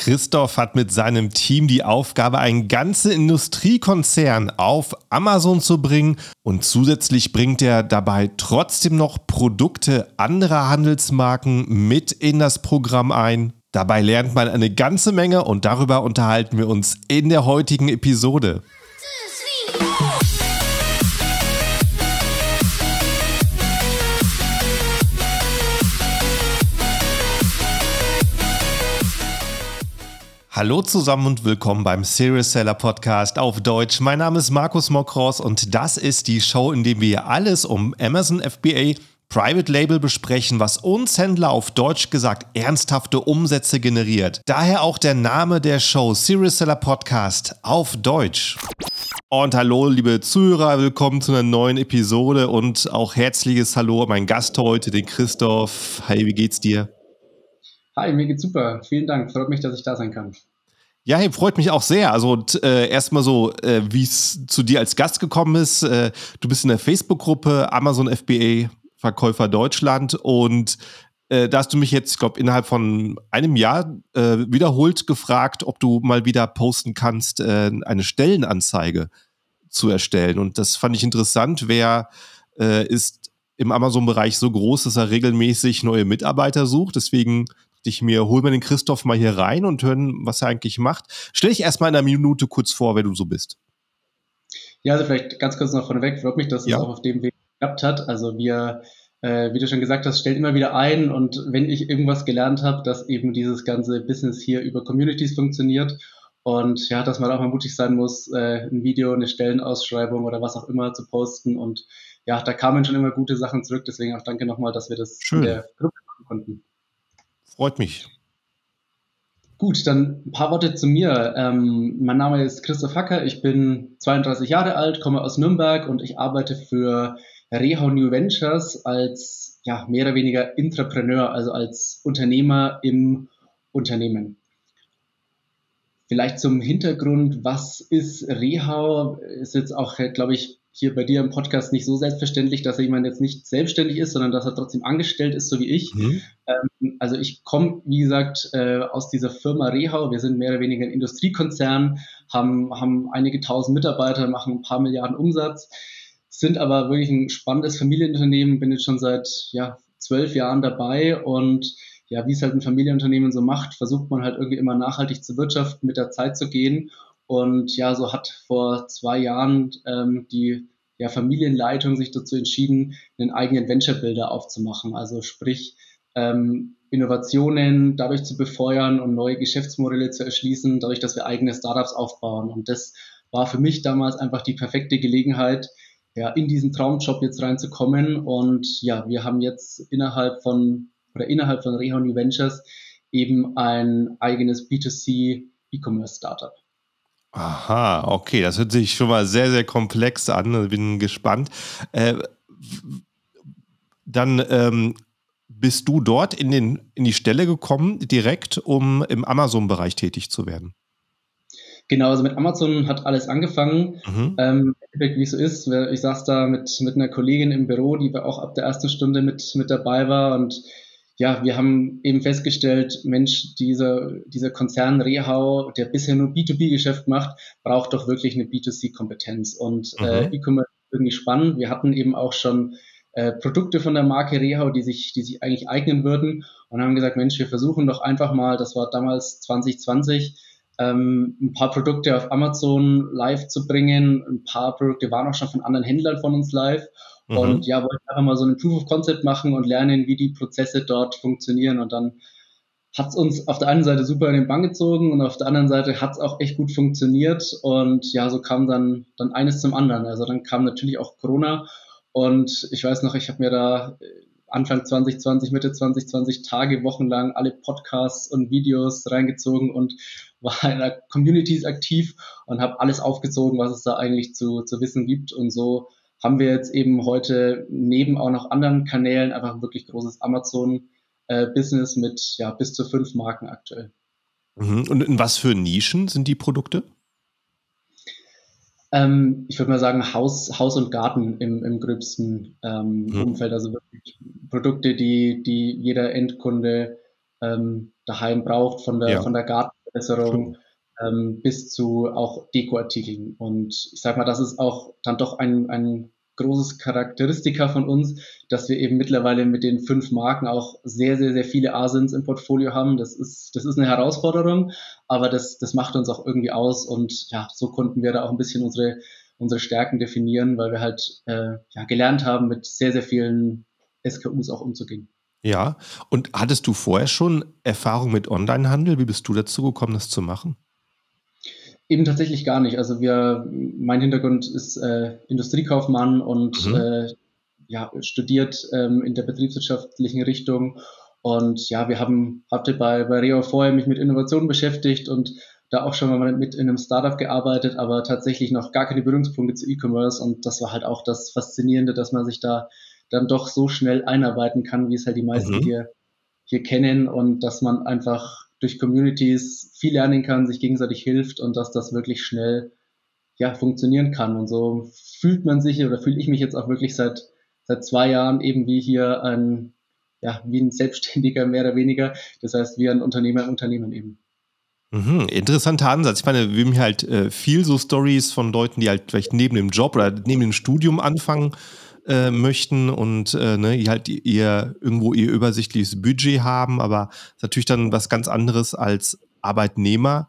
Christoph hat mit seinem Team die Aufgabe, einen ganzen Industriekonzern auf Amazon zu bringen und zusätzlich bringt er dabei trotzdem noch Produkte anderer Handelsmarken mit in das Programm ein. Dabei lernt man eine ganze Menge und darüber unterhalten wir uns in der heutigen Episode. Hallo zusammen und willkommen beim Serious Seller Podcast auf Deutsch. Mein Name ist Markus Mokros und das ist die Show, in der wir alles um Amazon FBA Private Label besprechen, was uns Händler auf Deutsch gesagt ernsthafte Umsätze generiert. Daher auch der Name der Show Serious Seller Podcast auf Deutsch. Und hallo, liebe Zuhörer, willkommen zu einer neuen Episode und auch herzliches Hallo an meinen Gast heute, den Christoph. Hi, wie geht's dir? Hi, mir geht's super. Vielen Dank. Freut mich, dass ich da sein kann. Ja, hey, freut mich auch sehr. Also äh, erstmal so, äh, wie es zu dir als Gast gekommen ist. Äh, du bist in der Facebook-Gruppe Amazon FBA Verkäufer Deutschland und äh, da hast du mich jetzt, ich glaube, innerhalb von einem Jahr äh, wiederholt gefragt, ob du mal wieder posten kannst, äh, eine Stellenanzeige zu erstellen. Und das fand ich interessant. Wer ist im Amazon-Bereich so groß, dass er regelmäßig neue Mitarbeiter sucht? Deswegen ich mir, hol mir den Christoph mal hier rein und hören, was er eigentlich macht. Stell dich erstmal in einer Minute kurz vor, wer du so bist. Ja, also vielleicht ganz kurz noch vorneweg, freut mich, dass ja. es auch auf dem Weg geklappt hat. Also wir, äh, wie du schon gesagt hast, stellt immer wieder ein und wenn ich irgendwas gelernt habe, dass eben dieses ganze Business hier über Communities funktioniert und ja, dass man auch mal mutig sein muss, äh, ein Video, eine Stellenausschreibung oder was auch immer zu posten und ja, da kamen schon immer gute Sachen zurück, deswegen auch danke nochmal, dass wir das Schön. in der Gruppe machen konnten. Freut mich. Gut, dann ein paar Worte zu mir. Ähm, mein Name ist Christoph Hacker, ich bin 32 Jahre alt, komme aus Nürnberg und ich arbeite für Rehau New Ventures als ja, mehr oder weniger Intrapreneur, also als Unternehmer im Unternehmen. Vielleicht zum Hintergrund, was ist Rehau? Ist jetzt auch, glaube ich, hier bei dir im Podcast nicht so selbstverständlich, dass jemand jetzt nicht selbstständig ist, sondern dass er trotzdem angestellt ist, so wie ich. Mhm. Ähm, also ich komme, wie gesagt, äh, aus dieser Firma Rehau. Wir sind mehr oder weniger ein Industriekonzern, haben, haben einige tausend Mitarbeiter, machen ein paar Milliarden Umsatz, sind aber wirklich ein spannendes Familienunternehmen, bin jetzt schon seit ja, zwölf Jahren dabei und ja, wie es halt ein Familienunternehmen so macht, versucht man halt irgendwie immer nachhaltig zu wirtschaften, mit der Zeit zu gehen und ja, so hat vor zwei Jahren ähm, die ja, Familienleitung sich dazu entschieden, einen eigenen Venture-Builder aufzumachen. Also sprich, ähm, Innovationen dadurch zu befeuern und neue Geschäftsmodelle zu erschließen, dadurch, dass wir eigene Startups aufbauen. Und das war für mich damals einfach die perfekte Gelegenheit, ja, in diesen Traumjob jetzt reinzukommen. Und ja, wir haben jetzt innerhalb von oder innerhalb von Reha Ventures eben ein eigenes B2C E-Commerce Startup. Aha, okay, das hört sich schon mal sehr, sehr komplex an. Bin gespannt. Äh, dann ähm, bist du dort in, den, in die Stelle gekommen, direkt, um im Amazon-Bereich tätig zu werden? Genau, also mit Amazon hat alles angefangen. Mhm. Ähm, wie es so ist, ich saß da mit, mit einer Kollegin im Büro, die auch ab der ersten Stunde mit, mit dabei war und ja, wir haben eben festgestellt, Mensch, dieser, dieser Konzern Rehau, der bisher nur B2B-Geschäft macht, braucht doch wirklich eine B2C-Kompetenz. Und äh, mhm. äh, E-Commerce ist irgendwie spannend. Wir hatten eben auch schon äh, Produkte von der Marke Rehau, die sich, die sich eigentlich eignen würden und haben gesagt, Mensch, wir versuchen doch einfach mal, das war damals 2020, ähm, ein paar Produkte auf Amazon live zu bringen. Ein paar Produkte waren auch schon von anderen Händlern von uns live. Mhm. Und ja, wollte einfach mal so ein Proof of Concept machen und lernen, wie die Prozesse dort funktionieren. Und dann hat es uns auf der einen Seite super in den Bann gezogen und auf der anderen Seite hat es auch echt gut funktioniert. Und ja, so kam dann, dann eines zum anderen. Also dann kam natürlich auch Corona. Und ich weiß noch, ich habe mir da äh, Anfang 2020, Mitte 2020 Tage, wochenlang alle Podcasts und Videos reingezogen und war in der Communities aktiv und habe alles aufgezogen, was es da eigentlich zu, zu wissen gibt. Und so haben wir jetzt eben heute neben auch noch anderen Kanälen einfach wirklich großes Amazon-Business äh, mit ja, bis zu fünf Marken aktuell. Mhm. Und in was für Nischen sind die Produkte? Ähm, ich würde mal sagen, Haus, Haus und Garten im, im gröbsten ähm, mhm. Umfeld. Also wirklich Produkte, die, die jeder Endkunde ähm, daheim braucht, von der, ja. von der Garten Verbesserung ähm, bis zu auch Dekoartikeln. Und ich sag mal, das ist auch dann doch ein, ein großes Charakteristika von uns, dass wir eben mittlerweile mit den fünf Marken auch sehr, sehr, sehr viele Asins im Portfolio haben. Das ist, das ist eine Herausforderung, aber das, das macht uns auch irgendwie aus und ja, so konnten wir da auch ein bisschen unsere, unsere Stärken definieren, weil wir halt äh, ja, gelernt haben, mit sehr, sehr vielen SKUs auch umzugehen. Ja, und hattest du vorher schon Erfahrung mit Onlinehandel? Wie bist du dazu gekommen, das zu machen? Eben tatsächlich gar nicht. Also wir, mein Hintergrund ist äh, Industriekaufmann und mhm. äh, ja, studiert ähm, in der betriebswirtschaftlichen Richtung. Und ja, wir haben, hatte bei, bei Reo vorher mich mit Innovationen beschäftigt und da auch schon mal mit in einem Startup gearbeitet, aber tatsächlich noch gar keine Berührungspunkte zu E-Commerce. Und das war halt auch das Faszinierende, dass man sich da dann doch so schnell einarbeiten kann, wie es halt die meisten mhm. hier, hier kennen und dass man einfach durch Communities viel lernen kann, sich gegenseitig hilft und dass das wirklich schnell ja, funktionieren kann. Und so fühlt man sich oder fühle ich mich jetzt auch wirklich seit, seit zwei Jahren eben wie hier ein, ja, wie ein Selbstständiger mehr oder weniger. Das heißt, wie ein Unternehmer im Unternehmen eben. Mhm, interessanter Ansatz. Ich meine, wir haben hier halt äh, viel so Stories von Leuten, die halt vielleicht neben dem Job oder neben dem Studium anfangen äh, möchten und äh, ne, halt ihr irgendwo ihr übersichtliches Budget haben, aber ist natürlich dann was ganz anderes als Arbeitnehmer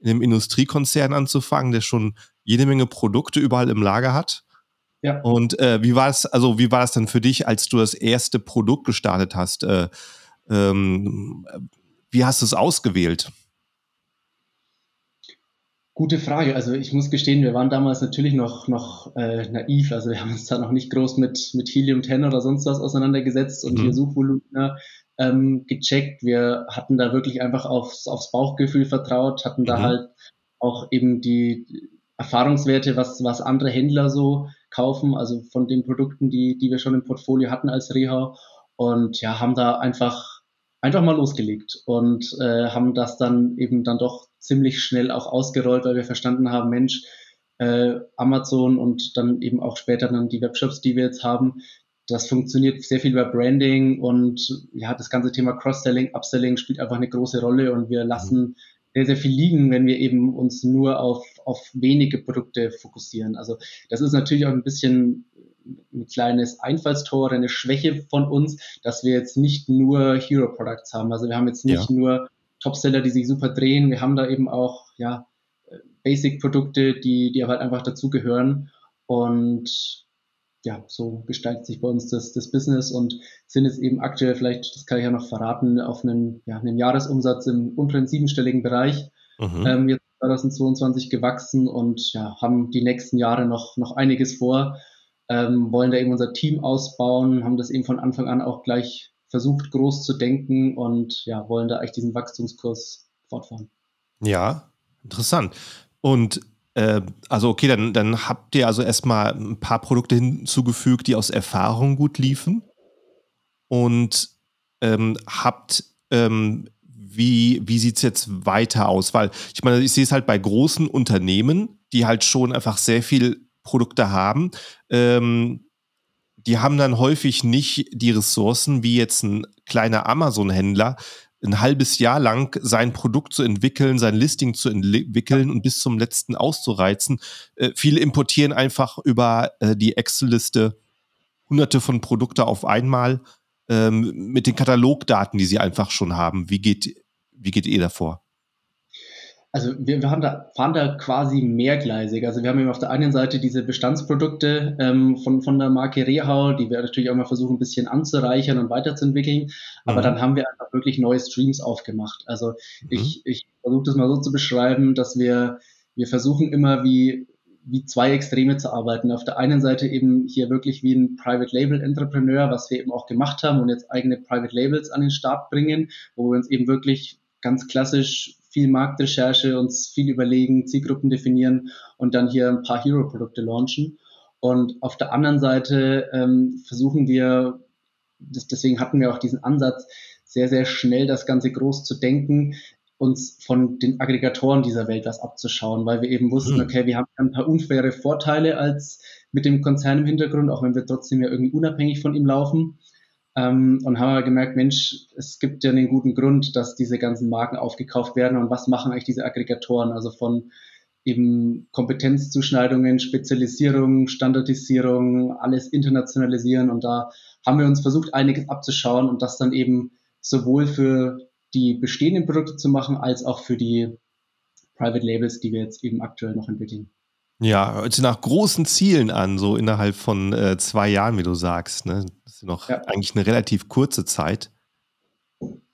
in einem Industriekonzern anzufangen, der schon jede Menge Produkte überall im Lager hat. Ja. Und äh, wie war es, also wie war es dann für dich, als du das erste Produkt gestartet hast? Äh, ähm, wie hast du es ausgewählt? Gute Frage. Also ich muss gestehen, wir waren damals natürlich noch, noch äh, naiv. Also wir haben uns da noch nicht groß mit, mit Helium 10 oder sonst was auseinandergesetzt und mhm. hier Suchvolumina ähm, gecheckt. Wir hatten da wirklich einfach aufs, aufs Bauchgefühl vertraut, hatten da mhm. halt auch eben die Erfahrungswerte, was, was andere Händler so kaufen, also von den Produkten, die, die wir schon im Portfolio hatten als Reha. Und ja, haben da einfach, einfach mal losgelegt und äh, haben das dann eben dann doch ziemlich schnell auch ausgerollt, weil wir verstanden haben, Mensch, äh, Amazon und dann eben auch später dann die Webshops, die wir jetzt haben, das funktioniert sehr viel über Branding und ja, das ganze Thema Cross-Selling, Upselling spielt einfach eine große Rolle und wir lassen sehr, sehr viel liegen, wenn wir eben uns nur auf, auf wenige Produkte fokussieren. Also das ist natürlich auch ein bisschen ein kleines Einfallstor, eine Schwäche von uns, dass wir jetzt nicht nur Hero Products haben. Also wir haben jetzt nicht ja. nur Topseller, die sich super drehen. Wir haben da eben auch ja, Basic-Produkte, die, die halt einfach dazugehören. Und ja, so gestaltet sich bei uns das, das Business und sind jetzt eben aktuell vielleicht, das kann ich ja noch verraten, auf einen, ja, einen Jahresumsatz im unteren siebenstelligen Bereich. Mhm. Ähm, jetzt 2022 gewachsen und ja, haben die nächsten Jahre noch, noch einiges vor, ähm, wollen da eben unser Team ausbauen, haben das eben von Anfang an auch gleich versucht, groß zu denken und ja, wollen da eigentlich diesen Wachstumskurs fortfahren. Ja, interessant. Und äh, also okay, dann, dann habt ihr also erstmal ein paar Produkte hinzugefügt, die aus Erfahrung gut liefen. Und ähm, habt, ähm, wie, wie sieht es jetzt weiter aus? Weil ich meine, ich sehe es halt bei großen Unternehmen, die halt schon einfach sehr viel Produkte haben. Ähm, die haben dann häufig nicht die Ressourcen wie jetzt ein kleiner Amazon-Händler, ein halbes Jahr lang sein Produkt zu entwickeln, sein Listing zu entwickeln und bis zum letzten auszureizen. Äh, viele importieren einfach über äh, die Excel-Liste hunderte von Produkte auf einmal ähm, mit den Katalogdaten, die sie einfach schon haben. Wie geht, wie geht ihr davor? Also wir, wir haben da, fahren da quasi mehrgleisig. Also wir haben eben auf der einen Seite diese Bestandsprodukte ähm, von, von der Marke Rehau, die wir natürlich auch mal versuchen, ein bisschen anzureichern und weiterzuentwickeln. Aber mhm. dann haben wir einfach wirklich neue Streams aufgemacht. Also mhm. ich, ich versuche das mal so zu beschreiben, dass wir, wir versuchen immer wie, wie zwei Extreme zu arbeiten. Auf der einen Seite eben hier wirklich wie ein Private Label Entrepreneur, was wir eben auch gemacht haben und jetzt eigene Private Labels an den Start bringen, wo wir uns eben wirklich ganz klassisch viel Marktrecherche, uns viel überlegen, Zielgruppen definieren und dann hier ein paar Hero-Produkte launchen. Und auf der anderen Seite ähm, versuchen wir, das, deswegen hatten wir auch diesen Ansatz, sehr, sehr schnell das Ganze groß zu denken, uns von den Aggregatoren dieser Welt was abzuschauen, weil wir eben wussten, mhm. okay, wir haben ein paar unfaire Vorteile als mit dem Konzern im Hintergrund, auch wenn wir trotzdem ja irgendwie unabhängig von ihm laufen. Ähm, und haben aber gemerkt, Mensch, es gibt ja einen guten Grund, dass diese ganzen Marken aufgekauft werden und was machen eigentlich diese Aggregatoren, also von eben Kompetenzzuschneidungen, Spezialisierung, Standardisierung, alles internationalisieren und da haben wir uns versucht, einiges abzuschauen und das dann eben sowohl für die bestehenden Produkte zu machen, als auch für die Private Labels, die wir jetzt eben aktuell noch entwickeln. Ja, hört sich nach großen Zielen an, so innerhalb von äh, zwei Jahren, wie du sagst. Ne? Ist noch ja. eigentlich eine relativ kurze Zeit.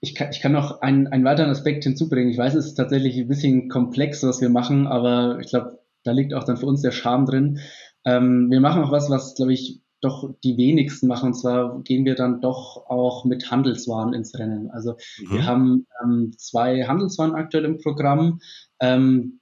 Ich kann, ich kann noch einen, einen weiteren Aspekt hinzubringen. Ich weiß, es ist tatsächlich ein bisschen komplex, was wir machen, aber ich glaube, da liegt auch dann für uns der Charme drin. Ähm, wir machen auch was, was, glaube ich, doch die wenigsten machen. Und zwar gehen wir dann doch auch mit Handelswaren ins Rennen. Also mhm. wir haben ähm, zwei Handelswaren aktuell im Programm, ähm,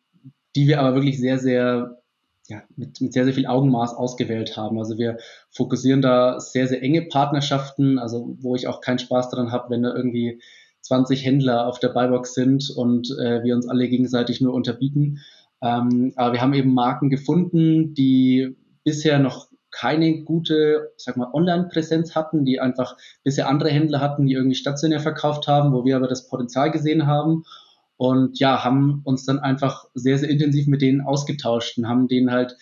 die wir aber wirklich sehr, sehr ja, mit, mit sehr, sehr viel Augenmaß ausgewählt haben. Also wir fokussieren da sehr, sehr enge Partnerschaften, also wo ich auch keinen Spaß daran habe, wenn da irgendwie 20 Händler auf der Buybox sind und äh, wir uns alle gegenseitig nur unterbieten. Ähm, aber wir haben eben Marken gefunden, die bisher noch keine gute, sag mal, Online-Präsenz hatten, die einfach bisher andere Händler hatten, die irgendwie stationär verkauft haben, wo wir aber das Potenzial gesehen haben und ja, haben uns dann einfach sehr, sehr intensiv mit denen ausgetauscht und haben denen halt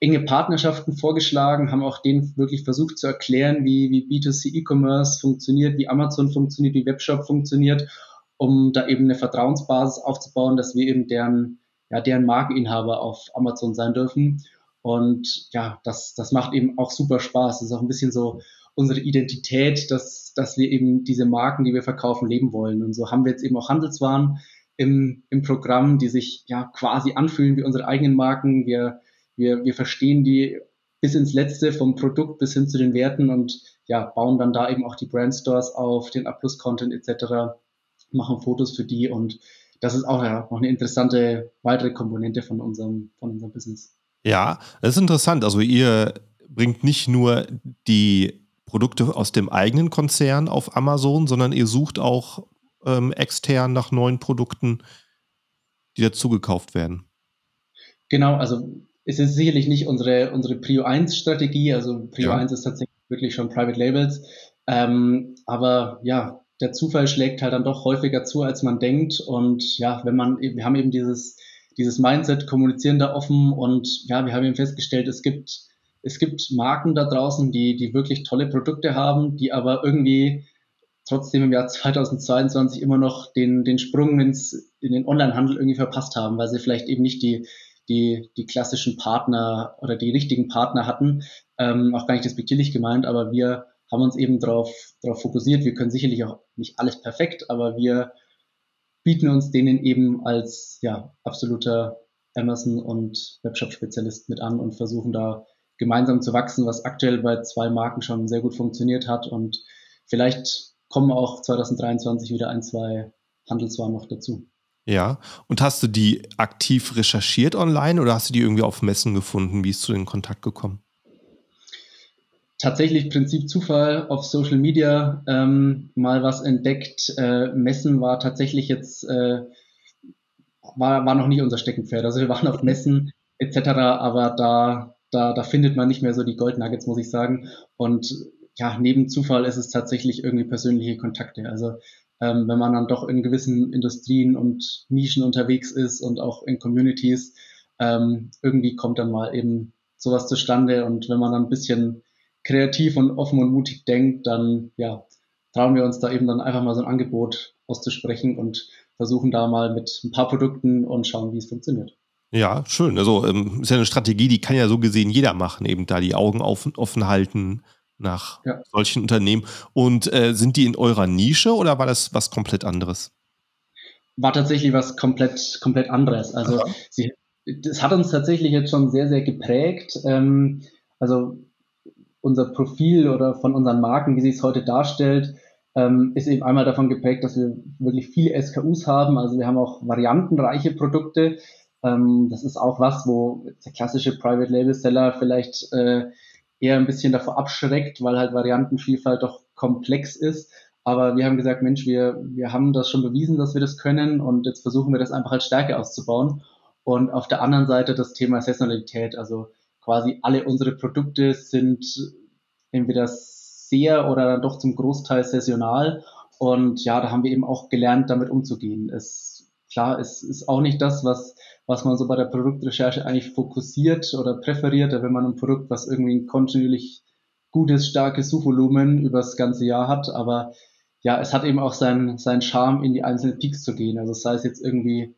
enge Partnerschaften vorgeschlagen, haben auch denen wirklich versucht zu erklären, wie, wie B2C E-Commerce funktioniert, wie Amazon funktioniert, wie Webshop funktioniert, um da eben eine Vertrauensbasis aufzubauen, dass wir eben deren, ja, deren Markeninhaber auf Amazon sein dürfen. Und ja, das, das macht eben auch super Spaß. Das ist auch ein bisschen so unsere Identität, dass, dass wir eben diese Marken, die wir verkaufen, leben wollen. Und so haben wir jetzt eben auch Handelswaren, im, im Programm, die sich ja quasi anfühlen wie unsere eigenen Marken. Wir, wir, wir verstehen die bis ins Letzte, vom Produkt bis hin zu den Werten und ja, bauen dann da eben auch die Brandstores auf, den A-Plus-Content etc., machen Fotos für die und das ist auch ja noch eine interessante weitere Komponente von unserem, von unserem Business. Ja, das ist interessant. Also ihr bringt nicht nur die Produkte aus dem eigenen Konzern auf Amazon, sondern ihr sucht auch ähm, extern nach neuen Produkten, die dazugekauft werden? Genau, also es ist sicherlich nicht unsere, unsere Prio 1 Strategie. Also Prio ja. 1 ist tatsächlich wirklich schon Private Labels. Ähm, aber ja, der Zufall schlägt halt dann doch häufiger zu, als man denkt. Und ja, wenn man, wir haben eben dieses, dieses Mindset, kommunizieren da offen und ja, wir haben eben festgestellt, es gibt, es gibt Marken da draußen, die, die wirklich tolle Produkte haben, die aber irgendwie trotzdem im Jahr 2022 immer noch den, den Sprung ins, in den Onlinehandel irgendwie verpasst haben, weil sie vielleicht eben nicht die, die, die klassischen Partner oder die richtigen Partner hatten. Ähm, auch gar nicht despektierlich gemeint, aber wir haben uns eben darauf darauf fokussiert. Wir können sicherlich auch nicht alles perfekt, aber wir bieten uns denen eben als ja, absoluter Amazon und Webshop-Spezialist mit an und versuchen da gemeinsam zu wachsen, was aktuell bei zwei Marken schon sehr gut funktioniert hat und vielleicht kommen auch 2023 wieder ein, zwei Handelswaren noch dazu. Ja, und hast du die aktiv recherchiert online oder hast du die irgendwie auf Messen gefunden? Wie ist zu den Kontakt gekommen? Tatsächlich Prinzip Zufall auf Social Media ähm, mal was entdeckt. Äh, Messen war tatsächlich jetzt, äh, war, war noch nicht unser Steckenpferd. Also wir waren auf Messen etc., aber da, da, da findet man nicht mehr so die Goldnuggets, muss ich sagen. Und ja, neben Zufall ist es tatsächlich irgendwie persönliche Kontakte. Also ähm, wenn man dann doch in gewissen Industrien und Nischen unterwegs ist und auch in Communities, ähm, irgendwie kommt dann mal eben sowas zustande. Und wenn man dann ein bisschen kreativ und offen und mutig denkt, dann ja, trauen wir uns da eben dann einfach mal so ein Angebot auszusprechen und versuchen da mal mit ein paar Produkten und schauen, wie es funktioniert. Ja, schön. Also ähm, ist ja eine Strategie, die kann ja so gesehen jeder machen, eben da die Augen offen, offen halten, nach ja. solchen Unternehmen. Und äh, sind die in eurer Nische oder war das was komplett anderes? War tatsächlich was komplett, komplett anderes. Also sie, das hat uns tatsächlich jetzt schon sehr, sehr geprägt. Ähm, also unser Profil oder von unseren Marken, wie sich es heute darstellt, ähm, ist eben einmal davon geprägt, dass wir wirklich viele SKUs haben. Also wir haben auch variantenreiche Produkte. Ähm, das ist auch was, wo der klassische Private Label Seller vielleicht äh, eher ein bisschen davor abschreckt, weil halt Variantenvielfalt doch komplex ist. Aber wir haben gesagt, Mensch, wir, wir haben das schon bewiesen, dass wir das können und jetzt versuchen wir das einfach als Stärke auszubauen. Und auf der anderen Seite das Thema Saisonalität, also quasi alle unsere Produkte sind entweder sehr oder dann doch zum Großteil saisonal. Und ja, da haben wir eben auch gelernt, damit umzugehen. Es, klar, es ist auch nicht das, was, was man so bei der Produktrecherche eigentlich fokussiert oder präferiert. wenn man ein Produkt, was irgendwie ein kontinuierlich gutes, starkes Suchvolumen über das ganze Jahr hat. Aber ja, es hat eben auch seinen, seinen Charme, in die einzelnen Peaks zu gehen. Also sei es jetzt irgendwie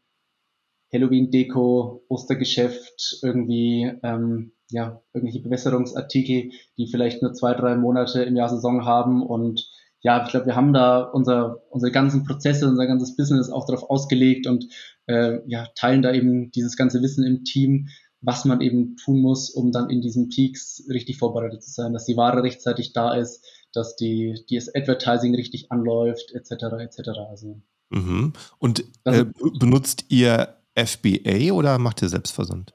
Halloween-Deko, Ostergeschäft, irgendwie ähm, ja, irgendwelche Bewässerungsartikel, die vielleicht nur zwei, drei Monate im Jahr Saison haben. Und ja, ich glaube, wir haben da unser, unsere ganzen Prozesse, unser ganzes Business auch darauf ausgelegt und äh, ja, teilen da eben dieses ganze Wissen im Team, was man eben tun muss, um dann in diesen Peaks richtig vorbereitet zu sein, dass die Ware rechtzeitig da ist, dass die, die das Advertising richtig anläuft, etc. etc. Also, mhm. Und äh, benutzt ihr FBA oder macht ihr Selbstversand?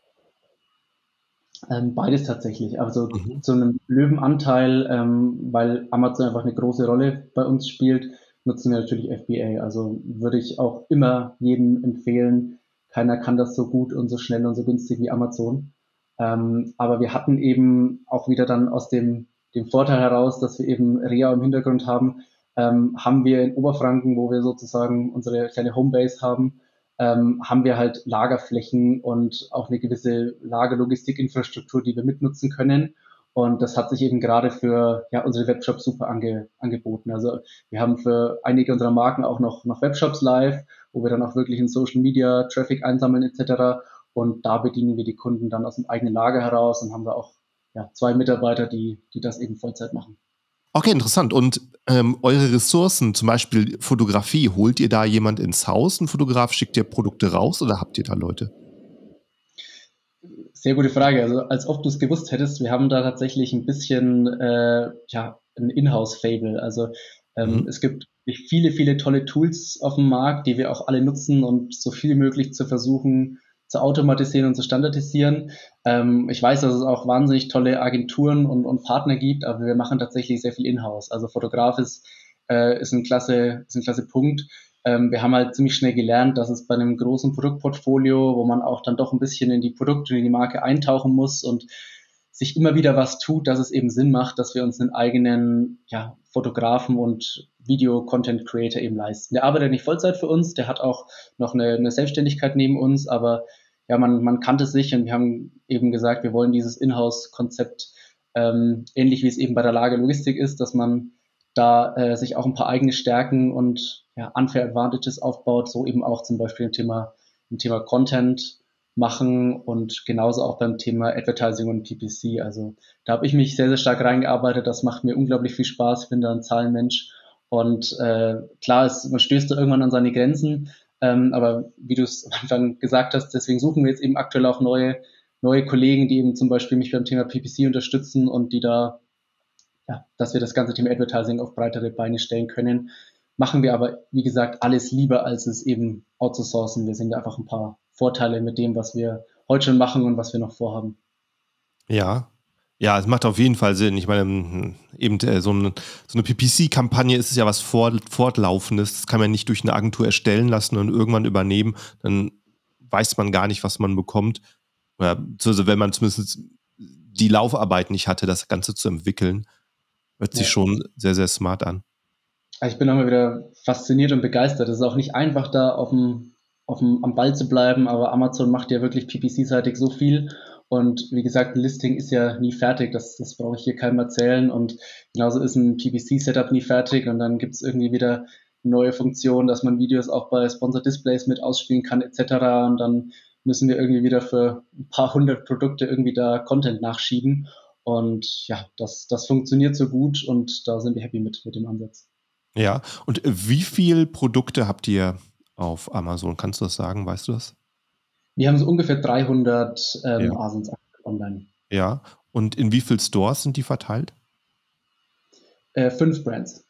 Ähm, beides tatsächlich. Also mhm. zu einem Löwenanteil, ähm, weil Amazon einfach eine große Rolle bei uns spielt, nutzen wir natürlich FBA. Also würde ich auch immer jedem empfehlen. Keiner kann das so gut und so schnell und so günstig wie Amazon. Ähm, aber wir hatten eben auch wieder dann aus dem, dem Vorteil heraus, dass wir eben Rea im Hintergrund haben, ähm, haben wir in Oberfranken, wo wir sozusagen unsere kleine Homebase haben, ähm, haben wir halt Lagerflächen und auch eine gewisse Lagerlogistikinfrastruktur, die wir mitnutzen können. Und das hat sich eben gerade für ja, unsere Webshops super ange, angeboten. Also wir haben für einige unserer Marken auch noch, noch Webshops live, wo wir dann auch wirklich in Social Media Traffic einsammeln etc. Und da bedienen wir die Kunden dann aus dem eigenen Lager heraus und haben da auch ja, zwei Mitarbeiter, die, die das eben Vollzeit machen. Okay, interessant. Und ähm, eure Ressourcen, zum Beispiel Fotografie, holt ihr da jemand ins Haus, ein Fotograf, schickt ihr Produkte raus oder habt ihr da Leute? Sehr gute Frage. Also als ob du es gewusst hättest, wir haben da tatsächlich ein bisschen äh, ja, ein Inhouse-Fable. Also ähm, mhm. es gibt viele, viele tolle Tools auf dem Markt, die wir auch alle nutzen und so viel möglich zu versuchen, zu automatisieren und zu standardisieren. Ähm, ich weiß, dass es auch wahnsinnig tolle Agenturen und, und Partner gibt, aber wir machen tatsächlich sehr viel in-house. Also Fotograf ist, äh, ist, ein klasse, ist ein klasse Punkt. Ähm, wir haben halt ziemlich schnell gelernt, dass es bei einem großen Produktportfolio, wo man auch dann doch ein bisschen in die Produkte in die Marke eintauchen muss und sich immer wieder was tut, dass es eben Sinn macht, dass wir uns einen eigenen ja, Fotografen und Video-Content-Creator eben leisten. Der arbeitet nicht Vollzeit für uns, der hat auch noch eine, eine Selbstständigkeit neben uns, aber ja, man, man kannte sich und wir haben eben gesagt, wir wollen dieses Inhouse-Konzept ähm, ähnlich wie es eben bei der Lage Logistik ist, dass man da äh, sich auch ein paar eigene Stärken und ja, Unfair Advantages aufbaut, so eben auch zum Beispiel im Thema, im Thema Content machen und genauso auch beim Thema Advertising und PPC. Also da habe ich mich sehr, sehr stark reingearbeitet. Das macht mir unglaublich viel Spaß. Ich bin da ein Zahlenmensch. Und äh, klar, ist, man stößt da irgendwann an seine Grenzen, ähm, aber wie du es am Anfang gesagt hast, deswegen suchen wir jetzt eben aktuell auch neue, neue Kollegen, die eben zum Beispiel mich beim Thema PPC unterstützen und die da, ja, dass wir das ganze Thema Advertising auf breitere Beine stellen können. Machen wir aber, wie gesagt, alles lieber, als es eben outzusourcen. Wir sehen da einfach ein paar Vorteile mit dem, was wir heute schon machen und was wir noch vorhaben. Ja, ja, es macht auf jeden Fall Sinn. Ich meine, eben äh, so eine, so eine PPC-Kampagne ist es ja was Fortlaufendes. Das kann man nicht durch eine Agentur erstellen lassen und irgendwann übernehmen. Dann weiß man gar nicht, was man bekommt. Ja, also wenn man zumindest die Laufarbeit nicht hatte, das Ganze zu entwickeln, hört sich ja. schon sehr, sehr smart an. Ich bin immer wieder fasziniert und begeistert. Es ist auch nicht einfach, da auf dem, auf dem, am Ball zu bleiben, aber Amazon macht ja wirklich PPC-seitig so viel und wie gesagt, ein Listing ist ja nie fertig, das, das brauche ich hier keinem erzählen. Und genauso ist ein PPC-Setup nie fertig und dann gibt es irgendwie wieder neue Funktionen, dass man Videos auch bei Sponsored Displays mit ausspielen kann, etc. Und dann müssen wir irgendwie wieder für ein paar hundert Produkte irgendwie da Content nachschieben. Und ja, das, das funktioniert so gut und da sind wir happy mit, mit dem Ansatz. Ja, und wie viele Produkte habt ihr auf Amazon? Kannst du das sagen? Weißt du das? Wir haben so ungefähr 300 ähm, ja. Asens online. Ja, und in wie vielen Stores sind die verteilt? Äh, fünf Brands.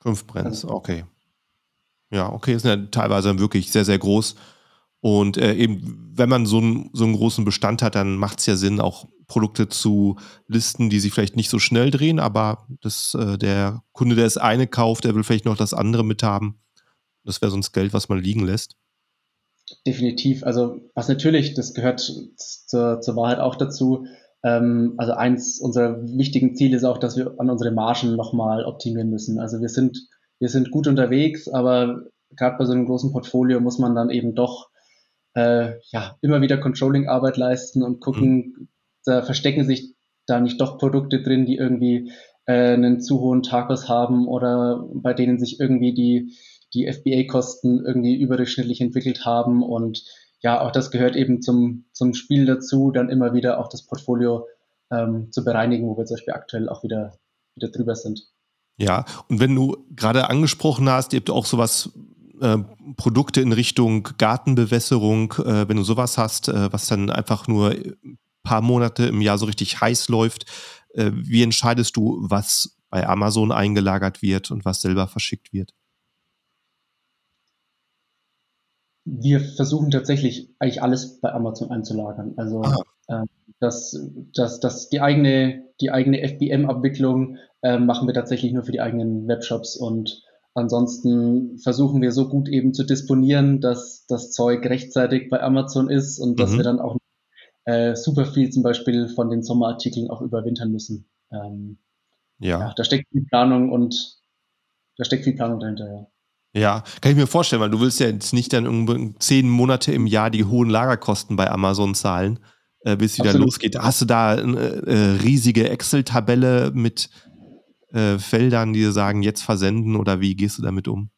Fünf Brands, also, okay. Ja, okay, sind ja teilweise wirklich sehr, sehr groß. Und äh, eben, wenn man so, ein, so einen großen Bestand hat, dann macht es ja Sinn, auch Produkte zu listen, die sich vielleicht nicht so schnell drehen, aber das, äh, der Kunde, der das eine kauft, der will vielleicht noch das andere mithaben. Das wäre sonst Geld, was man liegen lässt. Definitiv. Also was natürlich, das gehört zur, zur Wahrheit auch dazu. Ähm, also eins unserer wichtigen Ziele ist auch, dass wir an unsere Margen nochmal optimieren müssen. Also wir sind, wir sind gut unterwegs, aber gerade bei so einem großen Portfolio muss man dann eben doch äh, ja, immer wieder Controlling-Arbeit leisten und gucken, mhm. da verstecken sich da nicht doch Produkte drin, die irgendwie äh, einen zu hohen Tacos haben oder bei denen sich irgendwie die, die FBA-Kosten irgendwie überdurchschnittlich entwickelt haben. Und ja, auch das gehört eben zum, zum Spiel dazu, dann immer wieder auch das Portfolio ähm, zu bereinigen, wo wir zum Beispiel aktuell auch wieder, wieder drüber sind. Ja, und wenn du gerade angesprochen hast, ihr habt auch sowas äh, Produkte in Richtung Gartenbewässerung, äh, wenn du sowas hast, äh, was dann einfach nur ein paar Monate im Jahr so richtig heiß läuft, äh, wie entscheidest du, was bei Amazon eingelagert wird und was selber verschickt wird? Wir versuchen tatsächlich eigentlich alles bei Amazon einzulagern. Also äh, das, das, das, die eigene, die eigene FBM-Abwicklung äh, machen wir tatsächlich nur für die eigenen Webshops und Ansonsten versuchen wir so gut eben zu disponieren, dass das Zeug rechtzeitig bei Amazon ist und mhm. dass wir dann auch äh, super viel zum Beispiel von den Sommerartikeln auch überwintern müssen. Ähm, ja. ja. Da steckt viel Planung und da steckt viel Planung dahinter, ja. Ja, kann ich mir vorstellen, weil du willst ja jetzt nicht dann irgendwie zehn Monate im Jahr die hohen Lagerkosten bei Amazon zahlen, äh, bis wieder Absolut. losgeht. Hast du da eine äh, riesige Excel-Tabelle mit äh, Feldern, die sagen, jetzt versenden oder wie gehst du damit um?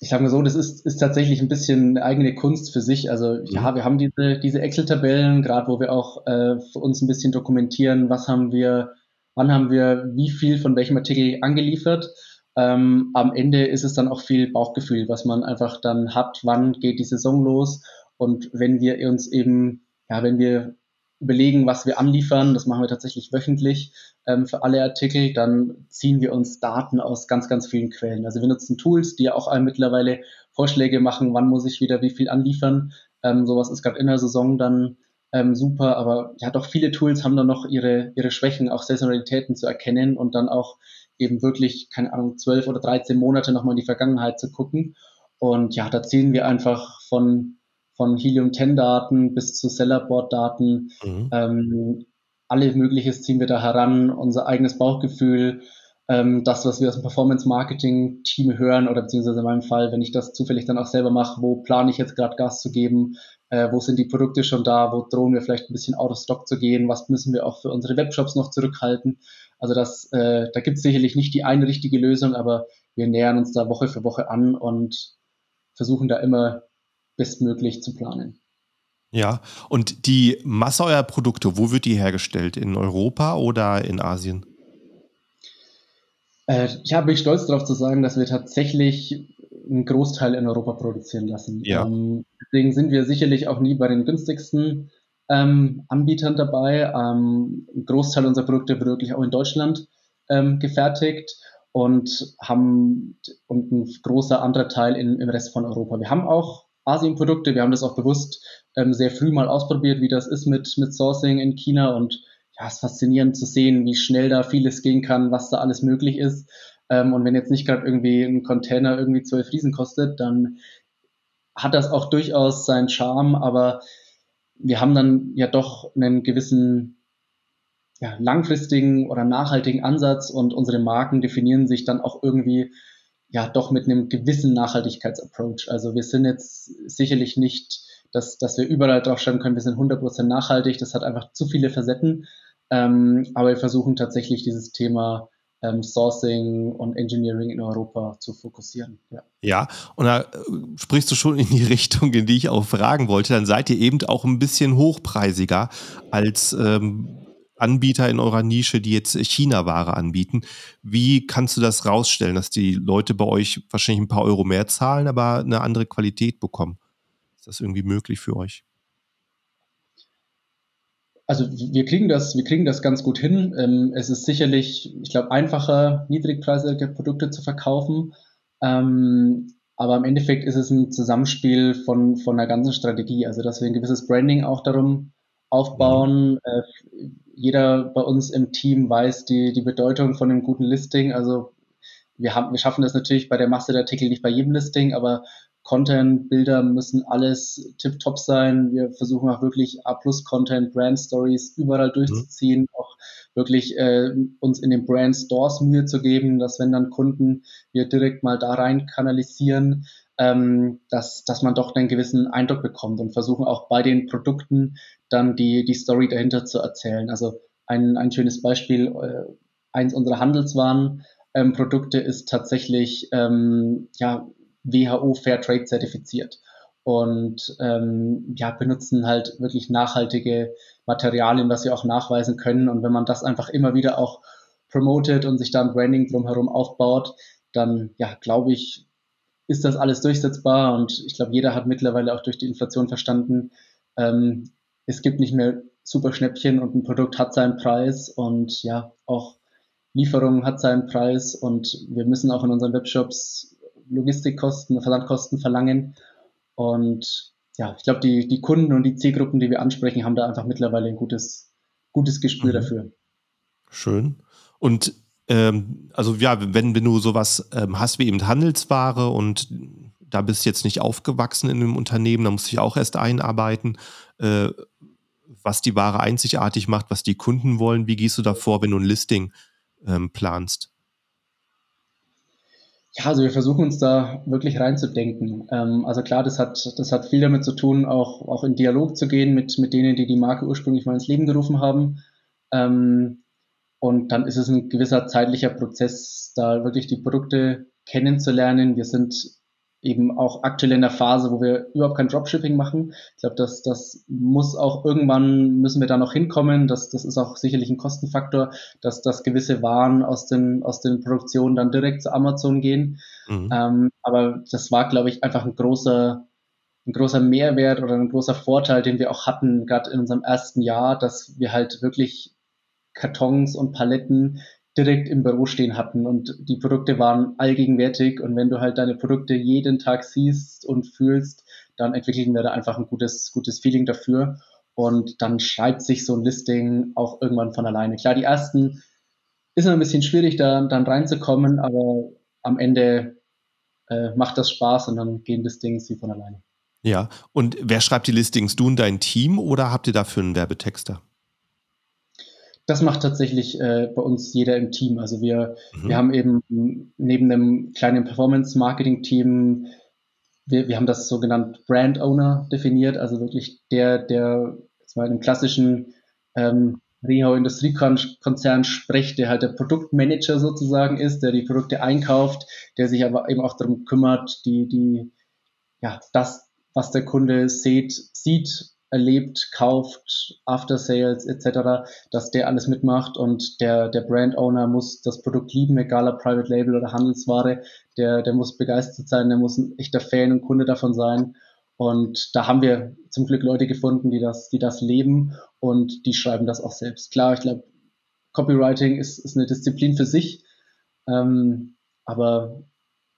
ich sage mal so, das ist, ist tatsächlich ein bisschen eigene Kunst für sich. Also ja, mhm. wir haben diese, diese Excel-Tabellen, gerade wo wir auch äh, für uns ein bisschen dokumentieren, was haben wir, wann haben wir wie viel von welchem Artikel angeliefert. Ähm, am Ende ist es dann auch viel Bauchgefühl, was man einfach dann hat, wann geht die Saison los. Und wenn wir uns eben, ja, wenn wir überlegen, was wir anliefern. Das machen wir tatsächlich wöchentlich ähm, für alle Artikel. Dann ziehen wir uns Daten aus ganz, ganz vielen Quellen. Also wir nutzen Tools, die ja auch mittlerweile Vorschläge machen, wann muss ich wieder wie viel anliefern. Ähm, sowas ist gerade in der Saison dann ähm, super, aber ja, doch viele Tools haben dann noch ihre, ihre Schwächen, auch Saisonalitäten zu erkennen und dann auch eben wirklich, keine Ahnung, zwölf oder dreizehn Monate nochmal in die Vergangenheit zu gucken. Und ja, da ziehen wir einfach von von Helium-10-Daten bis zu Sellerboard-Daten. Mhm. Ähm, alle Mögliches ziehen wir da heran, unser eigenes Bauchgefühl, ähm, das, was wir aus dem Performance-Marketing-Team hören oder beziehungsweise in meinem Fall, wenn ich das zufällig dann auch selber mache, wo plane ich jetzt gerade Gas zu geben, äh, wo sind die Produkte schon da, wo drohen wir vielleicht ein bisschen out of stock zu gehen, was müssen wir auch für unsere Webshops noch zurückhalten. Also das, äh, da gibt es sicherlich nicht die eine richtige Lösung, aber wir nähern uns da Woche für Woche an und versuchen da immer bestmöglich zu planen. Ja, und die Masse eurer Produkte, wo wird die hergestellt? In Europa oder in Asien? Äh, ich habe mich stolz darauf zu sagen, dass wir tatsächlich einen Großteil in Europa produzieren lassen. Ja. Ähm, deswegen sind wir sicherlich auch nie bei den günstigsten ähm, Anbietern dabei. Ähm, ein Großteil unserer Produkte wird wirklich auch in Deutschland ähm, gefertigt und haben und ein großer anderer Teil in, im Rest von Europa. Wir haben auch Asien-Produkte. Wir haben das auch bewusst ähm, sehr früh mal ausprobiert, wie das ist mit, mit Sourcing in China und ja, es ist faszinierend zu sehen, wie schnell da vieles gehen kann, was da alles möglich ist. Ähm, und wenn jetzt nicht gerade irgendwie ein Container irgendwie zwölf Riesen kostet, dann hat das auch durchaus seinen Charme, aber wir haben dann ja doch einen gewissen ja, langfristigen oder nachhaltigen Ansatz und unsere Marken definieren sich dann auch irgendwie ja doch mit einem gewissen Nachhaltigkeitsapproach. Also wir sind jetzt sicherlich nicht, dass, dass wir überall drauf schreiben können, wir sind 100% nachhaltig. Das hat einfach zu viele Facetten. Ähm, aber wir versuchen tatsächlich dieses Thema ähm, Sourcing und Engineering in Europa zu fokussieren. Ja. ja, und da äh, sprichst du schon in die Richtung, in die ich auch fragen wollte. Dann seid ihr eben auch ein bisschen hochpreisiger als ähm, Anbieter in eurer Nische, die jetzt China-Ware anbieten. Wie kannst du das rausstellen, dass die Leute bei euch wahrscheinlich ein paar Euro mehr zahlen, aber eine andere Qualität bekommen? Ist das irgendwie möglich für euch? Also wir kriegen das, wir kriegen das ganz gut hin. Ähm, es ist sicherlich, ich glaube, einfacher, niedrigpreisige Produkte zu verkaufen. Ähm, aber im Endeffekt ist es ein Zusammenspiel von, von einer ganzen Strategie. Also dass wir ein gewisses Branding auch darum aufbauen. Mhm. Äh, jeder bei uns im Team weiß die, die Bedeutung von einem guten Listing. Also wir, haben, wir schaffen das natürlich bei der Masse der Artikel nicht bei jedem Listing, aber Content, Bilder müssen alles tipptopp sein. Wir versuchen auch wirklich A-Plus-Content, Brand-Stories überall durchzuziehen, mhm. auch wirklich äh, uns in den Brand Stores Mühe zu geben, dass wenn dann Kunden wir direkt mal da rein kanalisieren, ähm, dass, dass man doch einen gewissen Eindruck bekommt und versuchen auch bei den Produkten dann die, die Story dahinter zu erzählen. Also ein, ein schönes Beispiel, äh, eins unserer Handelswarenprodukte ähm, ist tatsächlich ähm, ja, WHO Fairtrade zertifiziert und ähm, ja, benutzen halt wirklich nachhaltige Materialien, was sie auch nachweisen können. Und wenn man das einfach immer wieder auch promotet und sich da ein Branding drumherum aufbaut, dann ja, glaube ich, ist das alles durchsetzbar. Und ich glaube, jeder hat mittlerweile auch durch die Inflation verstanden, ähm, es gibt nicht mehr super Schnäppchen und ein Produkt hat seinen Preis und ja, auch Lieferung hat seinen Preis und wir müssen auch in unseren Webshops Logistikkosten, Versandkosten verlangen. Und ja, ich glaube, die, die Kunden und die Zielgruppen, die wir ansprechen, haben da einfach mittlerweile ein gutes, gutes Gespür mhm. dafür. Schön. Und ähm, also ja, wenn, wenn du sowas ähm, hast wie eben Handelsware und da bist du jetzt nicht aufgewachsen in einem Unternehmen, da musst du dich auch erst einarbeiten, äh, was die Ware einzigartig macht, was die Kunden wollen. Wie gehst du da vor, wenn du ein Listing ähm, planst? Ja, also wir versuchen uns da wirklich reinzudenken. Ähm, also klar, das hat, das hat viel damit zu tun, auch, auch in Dialog zu gehen mit, mit denen, die die Marke ursprünglich mal ins Leben gerufen haben. Ähm, und dann ist es ein gewisser zeitlicher Prozess, da wirklich die Produkte kennenzulernen. Wir sind eben auch aktuell in der Phase, wo wir überhaupt kein Dropshipping machen. Ich glaube, das, das muss auch irgendwann, müssen wir da noch hinkommen. Das, das ist auch sicherlich ein Kostenfaktor, dass, dass gewisse Waren aus den, aus den Produktionen dann direkt zu Amazon gehen. Mhm. Ähm, aber das war, glaube ich, einfach ein großer, ein großer Mehrwert oder ein großer Vorteil, den wir auch hatten, gerade in unserem ersten Jahr, dass wir halt wirklich Kartons und Paletten direkt im Büro stehen hatten und die Produkte waren allgegenwärtig und wenn du halt deine Produkte jeden Tag siehst und fühlst, dann entwickeln wir da einfach ein gutes, gutes Feeling dafür und dann schreibt sich so ein Listing auch irgendwann von alleine. Klar, die ersten ist noch ein bisschen schwierig, da dann reinzukommen, aber am Ende äh, macht das Spaß und dann gehen Listings wie von alleine. Ja, und wer schreibt die Listings? Du und dein Team oder habt ihr dafür einen Werbetexter? Das macht tatsächlich äh, bei uns jeder im Team. Also wir, mhm. wir haben eben neben einem kleinen Performance-Marketing-Team, wir, wir haben das sogenannt Brand Owner definiert, also wirklich der, der zwar in einem klassischen ähm, Rehau Industriekonzern spricht, der halt der Produktmanager sozusagen ist, der die Produkte einkauft, der sich aber eben auch darum kümmert, die, die, ja, das, was der Kunde sieht, sieht erlebt, kauft, After Sales etc., dass der alles mitmacht und der, der Brand Owner muss das Produkt lieben, egal ob Private Label oder Handelsware, der, der muss begeistert sein, der muss ein echter Fan und Kunde davon sein. Und da haben wir zum Glück Leute gefunden, die das, die das leben und die schreiben das auch selbst. Klar, ich glaube, Copywriting ist, ist eine Disziplin für sich, ähm, aber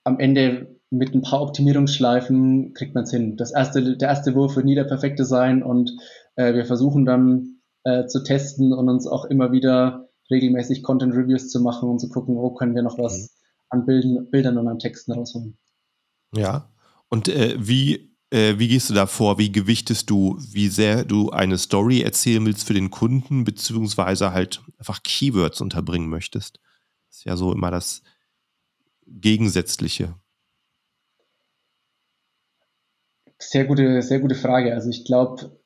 am Ende mit ein paar Optimierungsschleifen kriegt man es hin. Das erste, der erste Wurf wird nie der perfekte sein und äh, wir versuchen dann äh, zu testen und uns auch immer wieder regelmäßig Content Reviews zu machen und zu gucken, wo können wir noch was mhm. an Bilden, Bildern und an Texten rausholen. Ja, und äh, wie, äh, wie gehst du da vor? Wie gewichtest du, wie sehr du eine Story erzählen willst für den Kunden, beziehungsweise halt einfach Keywords unterbringen möchtest? Das ist ja so immer das Gegensätzliche. Sehr gute, sehr gute Frage. Also ich glaube,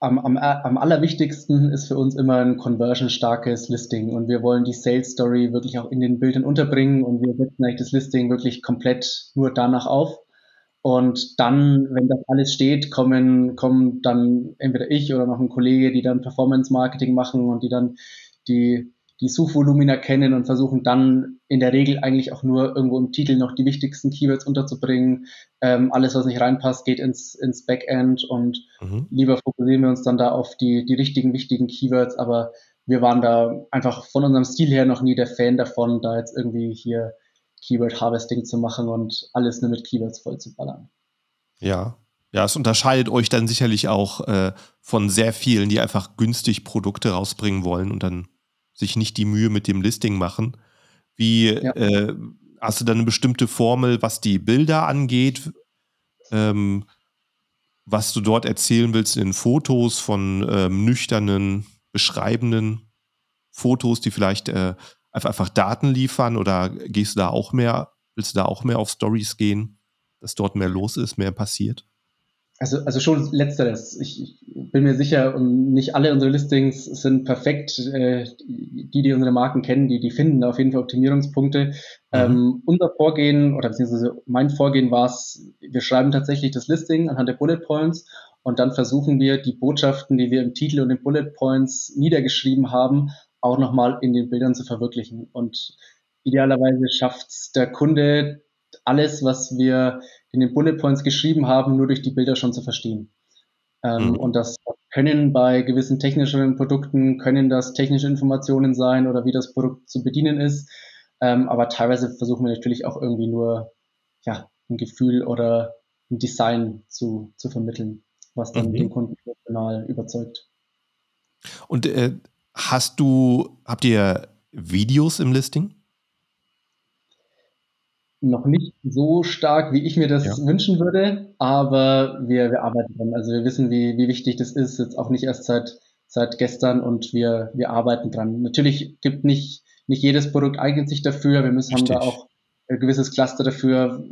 am, am, am allerwichtigsten ist für uns immer ein conversion-starkes Listing und wir wollen die Sales Story wirklich auch in den Bildern unterbringen und wir setzen eigentlich das Listing wirklich komplett nur danach auf. Und dann, wenn das alles steht, kommen, kommen dann entweder ich oder noch ein Kollege, die dann Performance Marketing machen und die dann die die Suchvolumina kennen und versuchen dann in der Regel eigentlich auch nur irgendwo im Titel noch die wichtigsten Keywords unterzubringen. Ähm, alles, was nicht reinpasst, geht ins, ins Backend und mhm. lieber fokussieren wir uns dann da auf die, die richtigen, wichtigen Keywords. Aber wir waren da einfach von unserem Stil her noch nie der Fan davon, da jetzt irgendwie hier Keyword Harvesting zu machen und alles nur mit Keywords voll zu ballern. Ja, ja, es unterscheidet euch dann sicherlich auch äh, von sehr vielen, die einfach günstig Produkte rausbringen wollen und dann sich nicht die Mühe mit dem Listing machen. Wie, ja. äh, hast du dann eine bestimmte Formel, was die Bilder angeht, ähm, was du dort erzählen willst in Fotos von ähm, nüchternen, beschreibenden Fotos, die vielleicht äh, einfach, einfach Daten liefern oder gehst du da auch mehr, willst du da auch mehr auf Stories gehen, dass dort mehr los ist, mehr passiert? Also, also schon letzteres. Ich, ich bin mir sicher, und nicht alle unsere Listings sind perfekt. Äh, die, die unsere Marken kennen, die, die finden auf jeden Fall Optimierungspunkte. Mhm. Ähm, unser Vorgehen oder beziehungsweise mein Vorgehen war es, wir schreiben tatsächlich das Listing anhand der Bullet Points und dann versuchen wir die Botschaften, die wir im Titel und den Bullet Points niedergeschrieben haben, auch nochmal in den Bildern zu verwirklichen. Und idealerweise schafft der Kunde alles, was wir in den Bullet Points geschrieben haben, nur durch die Bilder schon zu verstehen. Ähm, mhm. Und das können bei gewissen technischen Produkten, können das technische Informationen sein oder wie das Produkt zu bedienen ist. Ähm, aber teilweise versuchen wir natürlich auch irgendwie nur ja, ein Gefühl oder ein Design zu, zu vermitteln, was dann mhm. den Kunden emotional überzeugt. Und äh, hast du, habt ihr Videos im Listing? Noch nicht so stark, wie ich mir das ja. wünschen würde, aber wir, wir arbeiten dran. Also wir wissen, wie, wie wichtig das ist, jetzt auch nicht erst seit, seit gestern und wir, wir arbeiten dran. Natürlich gibt nicht, nicht jedes Produkt eignet sich dafür. Wir müssen Richtig. haben da auch ein gewisses Cluster dafür,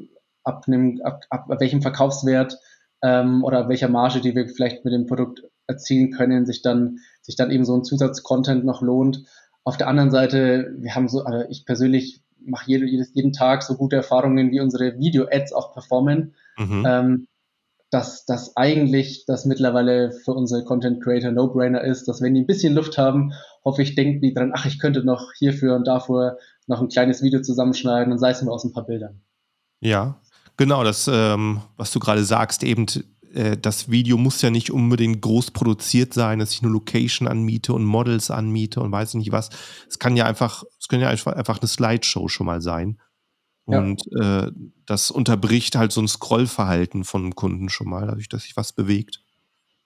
ab, einem, ab, ab welchem Verkaufswert ähm, oder welcher Marge, die wir vielleicht mit dem Produkt erzielen können, sich dann, sich dann eben so ein Zusatzcontent noch lohnt. Auf der anderen Seite, wir haben so, also ich persönlich mache jede, jeden Tag so gute Erfahrungen, wie unsere Video-Ads auch performen, mhm. ähm, dass das eigentlich das mittlerweile für unsere Content Creator No-Brainer ist, dass wenn die ein bisschen Luft haben, hoffe ich, denken die dran, ach, ich könnte noch hierfür und dafür noch ein kleines Video zusammenschneiden und sei es nur aus ein paar Bildern. Ja, genau, das, ähm, was du gerade sagst, eben äh, das Video muss ja nicht unbedingt groß produziert sein, dass ich eine Location anmiete und Models anmiete und weiß nicht was. Es kann ja einfach, es kann ja einfach, einfach eine Slideshow schon mal sein. Und ja. äh, das unterbricht halt so ein Scrollverhalten von einem Kunden schon mal, dadurch, dass sich was bewegt.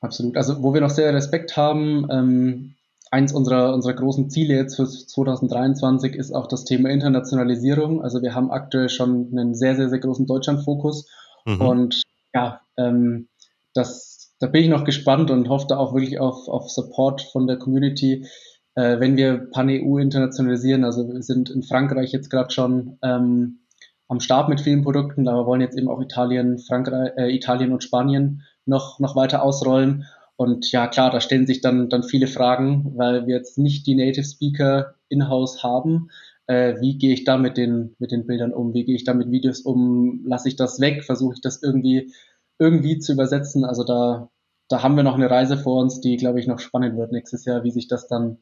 Absolut. Also, wo wir noch sehr Respekt haben, ähm, eins unserer, unserer großen Ziele jetzt für 2023 ist auch das Thema Internationalisierung. Also, wir haben aktuell schon einen sehr, sehr, sehr großen Deutschland-Fokus. Mhm. Und ja, ähm, das, da bin ich noch gespannt und hoffe da auch wirklich auf, auf Support von der Community, äh, wenn wir Pan-EU internationalisieren. Also wir sind in Frankreich jetzt gerade schon ähm, am Start mit vielen Produkten, aber wollen jetzt eben auch Italien, Frankreich, äh, Italien und Spanien noch, noch weiter ausrollen. Und ja, klar, da stellen sich dann, dann viele Fragen, weil wir jetzt nicht die Native Speaker in-house haben. Äh, wie gehe ich da mit den, mit den Bildern um? Wie gehe ich da mit Videos um? Lasse ich das weg? Versuche ich das irgendwie irgendwie zu übersetzen. Also da, da haben wir noch eine Reise vor uns, die, glaube ich, noch spannend wird nächstes Jahr, wie sich das dann,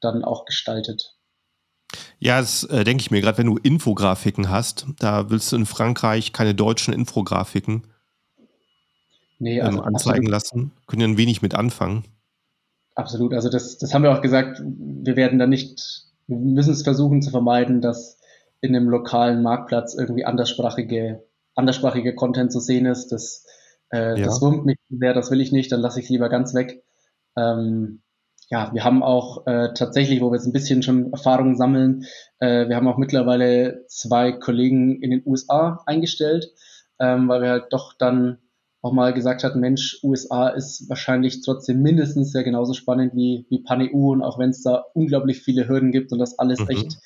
dann auch gestaltet. Ja, das äh, denke ich mir, gerade wenn du Infografiken hast, da willst du in Frankreich keine deutschen Infografiken nee, also ähm, anzeigen absolut. lassen. Können ja ein wenig mit anfangen. Absolut, also das, das haben wir auch gesagt, wir werden da nicht, wir müssen es versuchen zu vermeiden, dass in einem lokalen Marktplatz irgendwie anderssprachige anderssprachige Content zu sehen ist. Das, äh, ja. das wurmt mich sehr, das will ich nicht, dann lasse ich lieber ganz weg. Ähm, ja, wir haben auch äh, tatsächlich, wo wir jetzt ein bisschen schon Erfahrungen sammeln, äh, wir haben auch mittlerweile zwei Kollegen in den USA eingestellt, ähm, weil wir halt doch dann auch mal gesagt hatten, Mensch, USA ist wahrscheinlich trotzdem mindestens ja genauso spannend wie, wie PanEU und auch wenn es da unglaublich viele Hürden gibt und das alles mhm. echt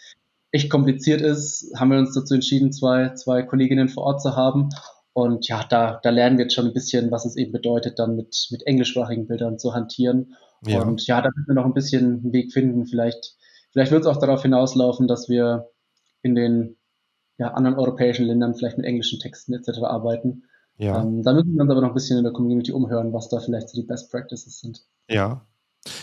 echt kompliziert ist, haben wir uns dazu entschieden, zwei, zwei Kolleginnen vor Ort zu haben. Und ja, da, da lernen wir jetzt schon ein bisschen, was es eben bedeutet, dann mit, mit englischsprachigen Bildern zu hantieren. Ja. Und ja, da müssen wir noch ein bisschen einen Weg finden. Vielleicht, vielleicht wird es auch darauf hinauslaufen, dass wir in den ja, anderen europäischen Ländern vielleicht mit englischen Texten etc. arbeiten. Ja. Ähm, da müssen wir uns aber noch ein bisschen in der Community umhören, was da vielleicht so die Best Practices sind. Ja.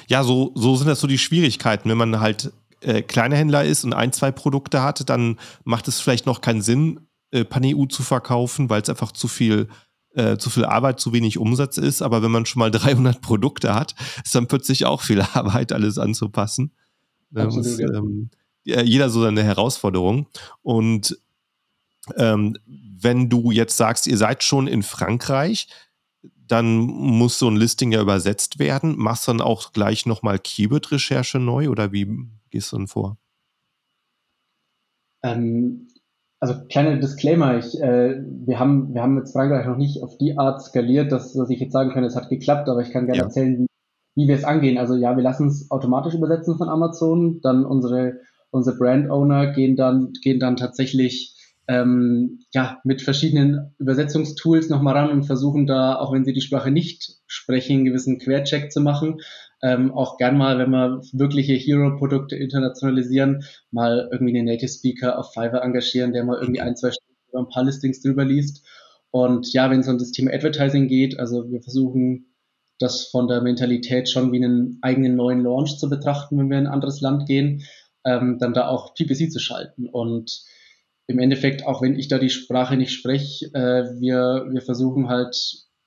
Ja, so, so sind das so die Schwierigkeiten, wenn man halt äh, kleiner Händler ist und ein, zwei Produkte hat, dann macht es vielleicht noch keinen Sinn, äh, Pan-EU zu verkaufen, weil es einfach zu viel äh, zu viel Arbeit, zu wenig Umsatz ist. Aber wenn man schon mal 300 Produkte hat, ist dann plötzlich auch viel Arbeit, alles anzupassen. Absolut, ja. ähm, jeder so seine Herausforderung. Und ähm, wenn du jetzt sagst, ihr seid schon in Frankreich, dann muss so ein Listing ja übersetzt werden. Machst du dann auch gleich nochmal Keyword-Recherche neu oder wie gehst du dann vor? Ähm, also kleiner Disclaimer, ich, äh, wir, haben, wir haben jetzt Frankreich noch nicht auf die Art skaliert, dass, dass ich jetzt sagen kann, es hat geklappt, aber ich kann gerne ja. erzählen, wie, wie wir es angehen. Also ja, wir lassen es automatisch übersetzen von Amazon, dann unsere, unsere Brand Owner gehen dann, gehen dann tatsächlich ähm, ja, mit verschiedenen Übersetzungstools nochmal ran und versuchen da, auch wenn sie die Sprache nicht sprechen, einen gewissen Quercheck zu machen ähm, auch gern mal, wenn wir wirkliche Hero-Produkte internationalisieren, mal irgendwie einen Native Speaker auf Fiverr engagieren, der mal irgendwie ein, zwei Stunden über ein paar Listings drüber liest. Und ja, wenn es um das Thema Advertising geht, also wir versuchen das von der Mentalität schon wie einen eigenen neuen Launch zu betrachten, wenn wir in ein anderes Land gehen, ähm, dann da auch PPC zu schalten. Und im Endeffekt, auch wenn ich da die Sprache nicht spreche, äh, wir, wir versuchen halt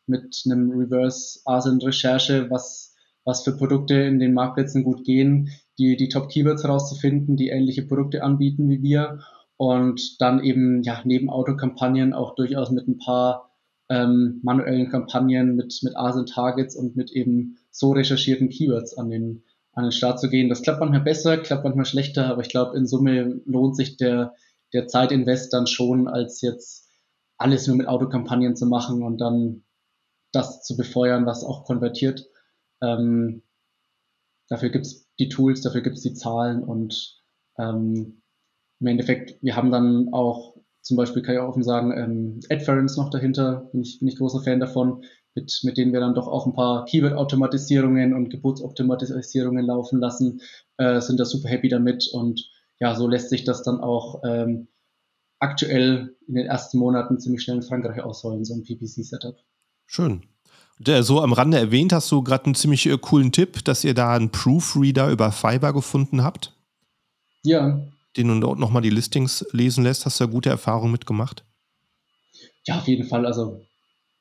mit einem Reverse ASIN Recherche, was was für Produkte in den Marktplätzen gut gehen, die, die Top-Keywords herauszufinden, die ähnliche Produkte anbieten wie wir und dann eben ja neben Autokampagnen auch durchaus mit ein paar ähm, manuellen Kampagnen mit, mit ASIN-Targets und mit eben so recherchierten Keywords an den, an den Start zu gehen. Das klappt manchmal besser, klappt manchmal schlechter, aber ich glaube, in Summe lohnt sich der, der Zeitinvest dann schon, als jetzt alles nur mit Autokampagnen zu machen und dann das zu befeuern, was auch konvertiert. Ähm, dafür gibt es die Tools, dafür gibt es die Zahlen und ähm, im Endeffekt, wir haben dann auch zum Beispiel, kann ich auch offen sagen, ähm, Adference noch dahinter, bin ich, bin ich großer Fan davon, mit, mit denen wir dann doch auch ein paar Keyword-Automatisierungen und Geburtsoptimatisierungen laufen lassen, äh, sind da super happy damit und ja, so lässt sich das dann auch ähm, aktuell in den ersten Monaten ziemlich schnell in Frankreich ausrollen, so ein PPC-Setup. Schön. So am Rande erwähnt, hast du gerade einen ziemlich äh, coolen Tipp, dass ihr da einen Proofreader über Fiverr gefunden habt. Ja. Den du dort nochmal die Listings lesen lässt. Hast du da gute Erfahrungen mitgemacht? Ja, auf jeden Fall. Also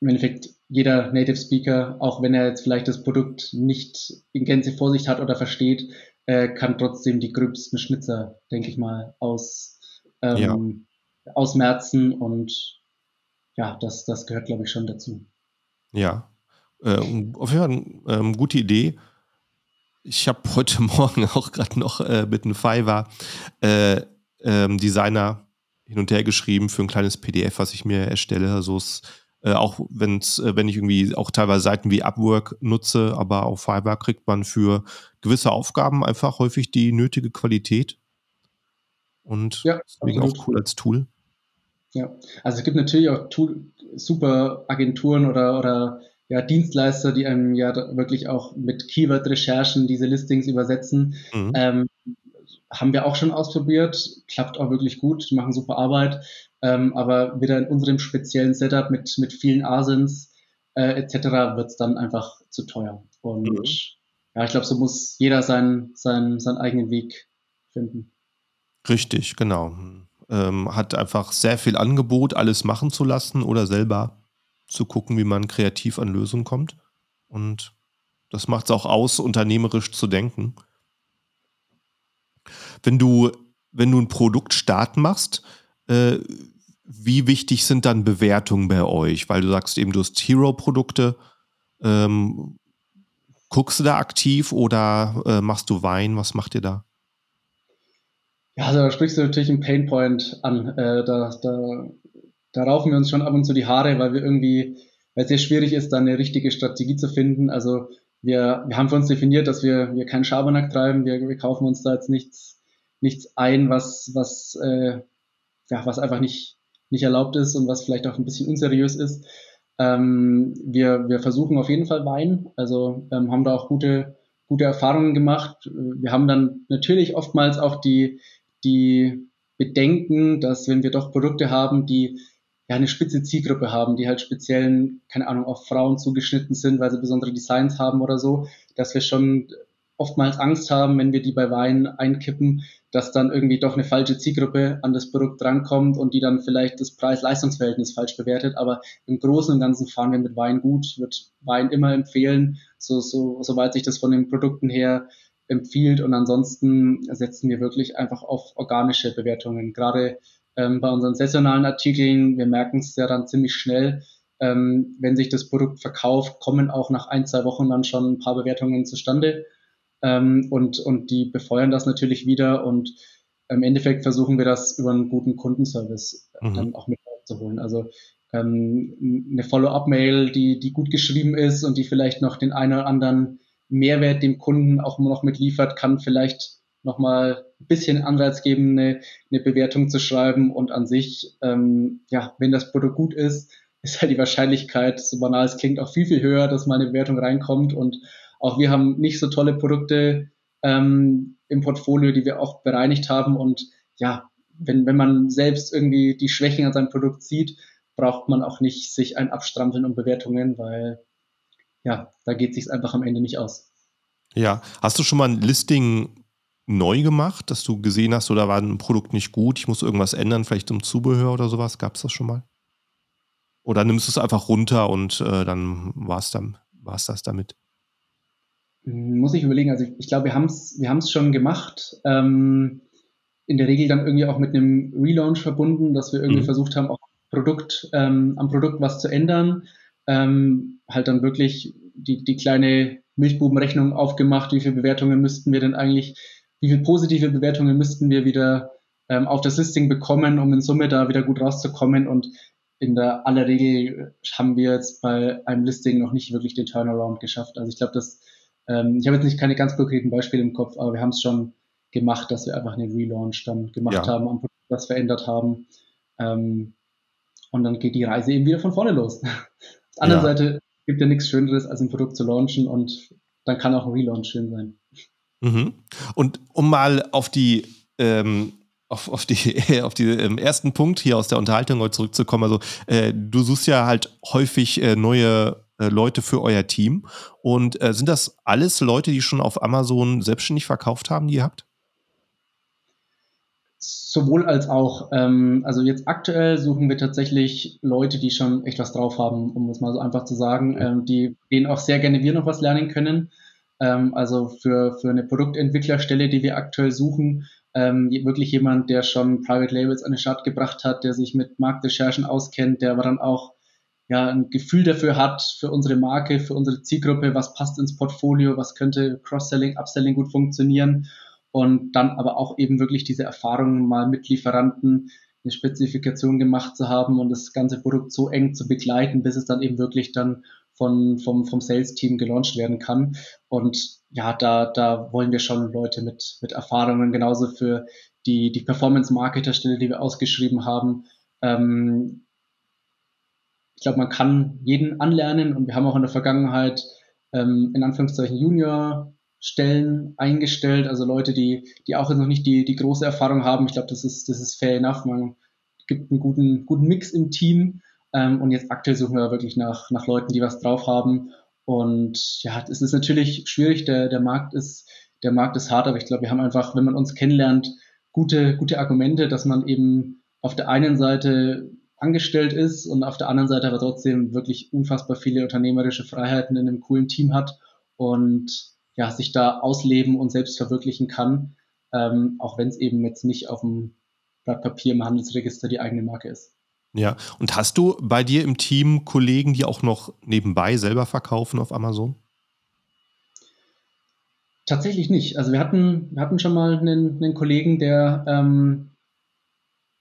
im Endeffekt jeder Native Speaker, auch wenn er jetzt vielleicht das Produkt nicht in Gänze vor sich hat oder versteht, äh, kann trotzdem die gröbsten Schnitzer, denke ich mal, aus, ähm, ja. ausmerzen und ja, das, das gehört, glaube ich, schon dazu. Ja, äh, auf jeden Fall eine ähm, gute Idee. Ich habe heute Morgen auch gerade noch äh, mit einem Fiverr äh, ähm, Designer hin und her geschrieben für ein kleines PDF, was ich mir erstelle. Also es, äh, auch wenn's, äh, wenn ich irgendwie auch teilweise Seiten wie Upwork nutze, aber auf Fiverr kriegt man für gewisse Aufgaben einfach häufig die nötige Qualität. Und ja, deswegen auch cool als Tool. Ja, also es gibt natürlich auch Tool, super Agenturen oder, oder ja, Dienstleister, die einem ja wirklich auch mit Keyword-Recherchen diese Listings übersetzen. Mhm. Ähm, haben wir auch schon ausprobiert, klappt auch wirklich gut, machen super Arbeit, ähm, aber wieder in unserem speziellen Setup mit, mit vielen Asins äh, etc. wird es dann einfach zu teuer. Und mhm. ja, ich glaube, so muss jeder seinen, seinen, seinen eigenen Weg finden. Richtig, genau. Ähm, hat einfach sehr viel Angebot, alles machen zu lassen oder selber zu gucken, wie man kreativ an Lösungen kommt. Und das macht es auch aus, unternehmerisch zu denken. Wenn du, wenn du ein Produktstart machst, äh, wie wichtig sind dann Bewertungen bei euch? Weil du sagst eben, du hast Hero-Produkte. Ähm, guckst du da aktiv oder äh, machst du Wein? Was macht ihr da? Ja, also da sprichst du natürlich einen Painpoint an. Äh, da, da da raufen wir uns schon ab und zu die Haare, weil wir irgendwie, weil es sehr schwierig ist, da eine richtige Strategie zu finden. Also wir, wir haben für uns definiert, dass wir, wir keinen Schabernack treiben, wir, wir kaufen uns da jetzt nichts, nichts ein, was, was, äh, ja, was einfach nicht, nicht erlaubt ist und was vielleicht auch ein bisschen unseriös ist. Ähm, wir, wir versuchen auf jeden Fall Wein, also ähm, haben da auch gute, gute Erfahrungen gemacht. Wir haben dann natürlich oftmals auch die, die Bedenken, dass wenn wir doch Produkte haben, die ja, eine spitze Zielgruppe haben, die halt speziell, keine Ahnung, auf Frauen zugeschnitten sind, weil sie besondere Designs haben oder so, dass wir schon oftmals Angst haben, wenn wir die bei Wein einkippen, dass dann irgendwie doch eine falsche Zielgruppe an das Produkt drankommt und die dann vielleicht das Preis-Leistungs-Verhältnis falsch bewertet. Aber im Großen und Ganzen fahren wir mit Wein gut. Würde Wein immer empfehlen, so, so, soweit sich das von den Produkten her empfiehlt. Und ansonsten setzen wir wirklich einfach auf organische Bewertungen. Gerade ähm, bei unseren saisonalen Artikeln. Wir merken es ja dann ziemlich schnell. Ähm, wenn sich das Produkt verkauft, kommen auch nach ein, zwei Wochen dann schon ein paar Bewertungen zustande. Ähm, und, und die befeuern das natürlich wieder. Und im Endeffekt versuchen wir das über einen guten Kundenservice mhm. dann auch mit aufzuholen. Also ähm, eine Follow-up-Mail, die, die gut geschrieben ist und die vielleicht noch den einen oder anderen Mehrwert dem Kunden auch noch mitliefert, kann vielleicht nochmal ein bisschen Anreiz geben, eine, eine Bewertung zu schreiben. Und an sich, ähm, ja, wenn das Produkt gut ist, ist halt die Wahrscheinlichkeit, so banal es klingt, auch viel, viel höher, dass mal eine Bewertung reinkommt. Und auch wir haben nicht so tolle Produkte ähm, im Portfolio, die wir auch bereinigt haben. Und ja, wenn, wenn man selbst irgendwie die Schwächen an seinem Produkt sieht, braucht man auch nicht sich ein Abstrampeln um Bewertungen, weil ja, da geht es sich einfach am Ende nicht aus. Ja, hast du schon mal ein Listing neu gemacht, dass du gesehen hast, oder war ein Produkt nicht gut, ich muss irgendwas ändern, vielleicht im Zubehör oder sowas? Gab es das schon mal? Oder nimmst du es einfach runter und äh, dann war es dann, war's das damit? Muss ich überlegen, also ich, ich glaube, wir haben es wir schon gemacht. Ähm, in der Regel dann irgendwie auch mit einem Relaunch verbunden, dass wir irgendwie mhm. versucht haben, auch Produkt, ähm, am Produkt was zu ändern. Ähm, halt dann wirklich die, die kleine Milchbubenrechnung aufgemacht, wie viele Bewertungen müssten wir denn eigentlich, wie viele positive Bewertungen müssten wir wieder ähm, auf das Listing bekommen, um in Summe da wieder gut rauszukommen. Und in der aller Regel haben wir jetzt bei einem Listing noch nicht wirklich den Turnaround geschafft. Also ich glaube, dass ähm, ich habe jetzt nicht keine ganz konkreten Beispiele im Kopf, aber wir haben es schon gemacht, dass wir einfach einen Relaunch dann gemacht ja. haben, am Produkt was verändert haben. Ähm, und dann geht die Reise eben wieder von vorne los. Auf der anderen ja. Seite gibt ja nichts Schöneres, als ein Produkt zu launchen und dann kann auch ein Relaunch schön sein. Mhm. Und um mal auf die ähm, auf, auf, die, auf die ähm, ersten Punkt hier aus der Unterhaltung heute zurückzukommen. Also äh, du suchst ja halt häufig äh, neue äh, Leute für euer Team. Und äh, sind das alles Leute, die schon auf Amazon selbstständig verkauft haben, die ihr habt? Sowohl als auch. Ähm, also jetzt aktuell suchen wir tatsächlich Leute, die schon echt was drauf haben, um es mal so einfach zu sagen, ähm, die denen auch sehr gerne wir noch was lernen können. Ähm, also für, für eine Produktentwicklerstelle, die wir aktuell suchen, ähm, wirklich jemand, der schon Private Labels an den Start gebracht hat, der sich mit Marktrecherchen auskennt, der aber dann auch ja, ein Gefühl dafür hat, für unsere Marke, für unsere Zielgruppe, was passt ins Portfolio, was könnte Cross-Selling, Upselling gut funktionieren und dann aber auch eben wirklich diese Erfahrungen mal mit Lieferanten eine Spezifikation gemacht zu haben und das ganze Produkt so eng zu begleiten, bis es dann eben wirklich dann von, vom, vom Sales-Team gelauncht werden kann. Und ja, da, da wollen wir schon Leute mit, mit Erfahrungen, genauso für die, die Performance-Marketer-Stelle, die wir ausgeschrieben haben. Ähm, ich glaube, man kann jeden anlernen und wir haben auch in der Vergangenheit ähm, in Anführungszeichen Junior Stellen eingestellt, also Leute, die, die auch noch nicht die, die große Erfahrung haben. Ich glaube, das ist, das ist fair enough. Man gibt einen guten, guten Mix im Team. Ähm, und jetzt aktuell suchen wir wirklich nach, nach Leuten, die was drauf haben. Und ja, es ist natürlich schwierig. Der, der Markt ist, der Markt ist hart, aber ich glaube, wir haben einfach, wenn man uns kennenlernt, gute, gute Argumente, dass man eben auf der einen Seite angestellt ist und auf der anderen Seite aber trotzdem wirklich unfassbar viele unternehmerische Freiheiten in einem coolen Team hat und ja, sich da ausleben und selbst verwirklichen kann, ähm, auch wenn es eben jetzt nicht auf dem Blatt Papier im Handelsregister die eigene Marke ist. Ja, und hast du bei dir im Team Kollegen, die auch noch nebenbei selber verkaufen auf Amazon? Tatsächlich nicht. Also wir hatten, wir hatten schon mal einen, einen Kollegen, der, ähm,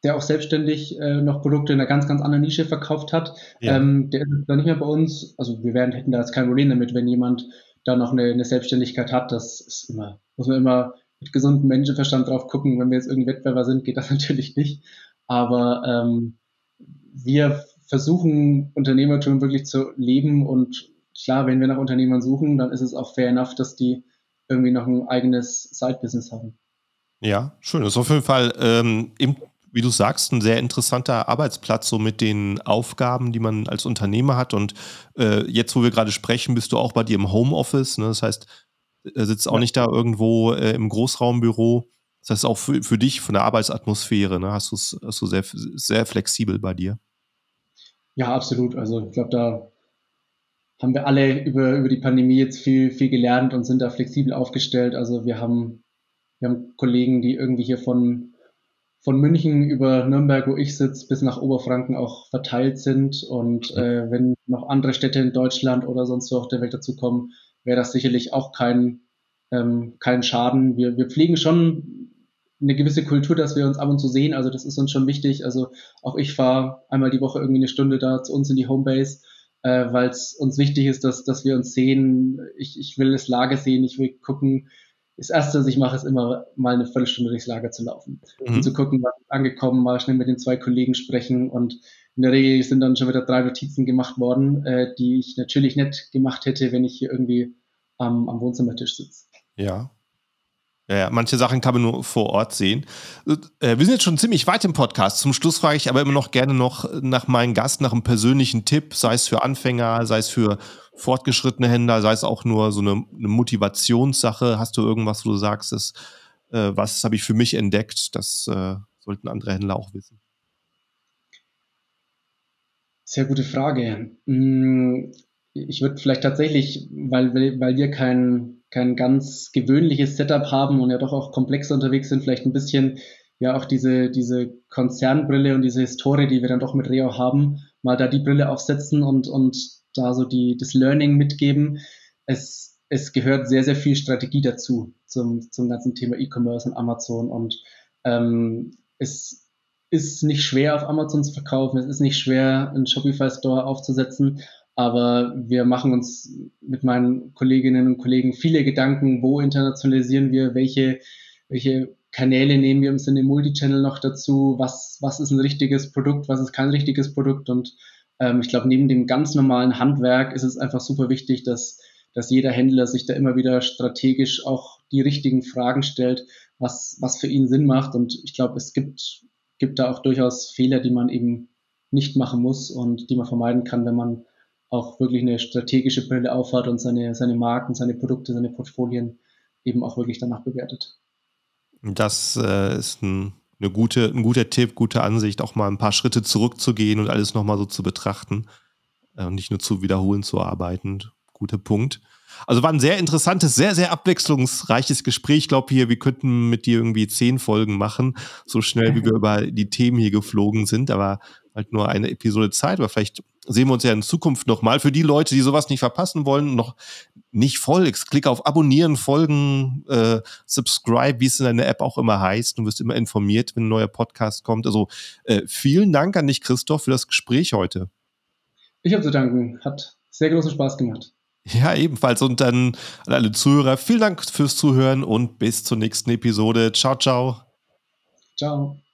der auch selbstständig äh, noch Produkte in einer ganz, ganz anderen Nische verkauft hat. Ja. Ähm, der ist dann nicht mehr bei uns. Also wir werden, hätten da jetzt kein Problem damit, wenn jemand da noch eine, eine Selbstständigkeit hat, das ist immer, muss man immer mit gesundem Menschenverstand drauf gucken. Wenn wir jetzt irgendwie Wettbewerber sind, geht das natürlich nicht. Aber ähm, wir versuchen Unternehmertum wirklich zu leben und klar, wenn wir nach Unternehmern suchen, dann ist es auch fair enough, dass die irgendwie noch ein eigenes Side-Business haben. Ja, schön. Das ist auf jeden Fall ähm, im wie du sagst, ein sehr interessanter Arbeitsplatz, so mit den Aufgaben, die man als Unternehmer hat. Und äh, jetzt, wo wir gerade sprechen, bist du auch bei dir im Homeoffice. Ne? Das heißt, er sitzt auch ja. nicht da irgendwo äh, im Großraumbüro. Das heißt, auch für, für dich, von der Arbeitsatmosphäre, ne, hast du es hast du sehr, sehr flexibel bei dir. Ja, absolut. Also ich glaube, da haben wir alle über, über die Pandemie jetzt viel, viel gelernt und sind da flexibel aufgestellt. Also wir haben, wir haben Kollegen, die irgendwie hier von von München über Nürnberg, wo ich sitze, bis nach Oberfranken auch verteilt sind. Und äh, wenn noch andere Städte in Deutschland oder sonst wo auf der Welt dazukommen, wäre das sicherlich auch kein, ähm, kein Schaden. Wir, wir pflegen schon eine gewisse Kultur, dass wir uns ab und zu sehen. Also das ist uns schon wichtig. Also auch ich fahre einmal die Woche irgendwie eine Stunde da zu uns in die Homebase, äh, weil es uns wichtig ist, dass, dass wir uns sehen. Ich, ich will das Lager sehen, ich will gucken. Das Erste, was ich mache, ist immer mal eine Viertelstunde durchs Lager zu laufen mhm. und zu gucken, was ist angekommen, mal schnell mit den zwei Kollegen sprechen und in der Regel sind dann schon wieder drei Notizen gemacht worden, äh, die ich natürlich nicht gemacht hätte, wenn ich hier irgendwie am, am Wohnzimmertisch sitze. Ja, ja, manche Sachen kann man nur vor Ort sehen. Äh, wir sind jetzt schon ziemlich weit im Podcast. Zum Schluss frage ich aber immer noch gerne noch nach meinem Gast, nach einem persönlichen Tipp, sei es für Anfänger, sei es für fortgeschrittene Händler, sei es auch nur so eine, eine Motivationssache. Hast du irgendwas, wo du sagst, das, äh, was habe ich für mich entdeckt? Das äh, sollten andere Händler auch wissen. Sehr gute Frage. Hm, ich würde vielleicht tatsächlich, weil, weil wir kein kein ganz gewöhnliches Setup haben und ja doch auch komplexer unterwegs sind, vielleicht ein bisschen ja auch diese, diese Konzernbrille und diese Historie, die wir dann doch mit Reo haben, mal da die Brille aufsetzen und, und da so die, das Learning mitgeben. Es, es gehört sehr, sehr viel Strategie dazu zum, zum ganzen Thema E-Commerce und Amazon und ähm, es ist nicht schwer auf Amazon zu verkaufen, es ist nicht schwer, einen Shopify Store aufzusetzen aber wir machen uns mit meinen Kolleginnen und Kollegen viele Gedanken, wo internationalisieren wir, welche, welche Kanäle nehmen wir im Sinne Multichannel noch dazu, was, was ist ein richtiges Produkt, was ist kein richtiges Produkt. Und ähm, ich glaube, neben dem ganz normalen Handwerk ist es einfach super wichtig, dass, dass jeder Händler sich da immer wieder strategisch auch die richtigen Fragen stellt, was, was für ihn Sinn macht. Und ich glaube, es gibt, gibt da auch durchaus Fehler, die man eben nicht machen muss und die man vermeiden kann, wenn man auch wirklich eine strategische Brille aufhat und seine, seine Marken, seine Produkte, seine Portfolien eben auch wirklich danach bewertet. Das äh, ist ein, eine gute, ein guter Tipp, gute Ansicht, auch mal ein paar Schritte zurückzugehen und alles nochmal so zu betrachten äh, und nicht nur zu wiederholen zu arbeiten. Guter Punkt. Also war ein sehr interessantes, sehr, sehr abwechslungsreiches Gespräch. Ich glaube hier, wir könnten mit dir irgendwie zehn Folgen machen, so schnell wie wir über die Themen hier geflogen sind, aber halt nur eine Episode Zeit, aber vielleicht sehen wir uns ja in Zukunft nochmal. Für die Leute, die sowas nicht verpassen wollen, noch nicht folgst, klick auf Abonnieren, Folgen, äh, Subscribe, wie es in deiner App auch immer heißt. Du wirst immer informiert, wenn ein neuer Podcast kommt. Also äh, vielen Dank an dich, Christoph, für das Gespräch heute. Ich habe zu danken. Hat sehr großen Spaß gemacht. Ja, ebenfalls. Und dann an alle Zuhörer, vielen Dank fürs Zuhören und bis zur nächsten Episode. Ciao, ciao. Ciao.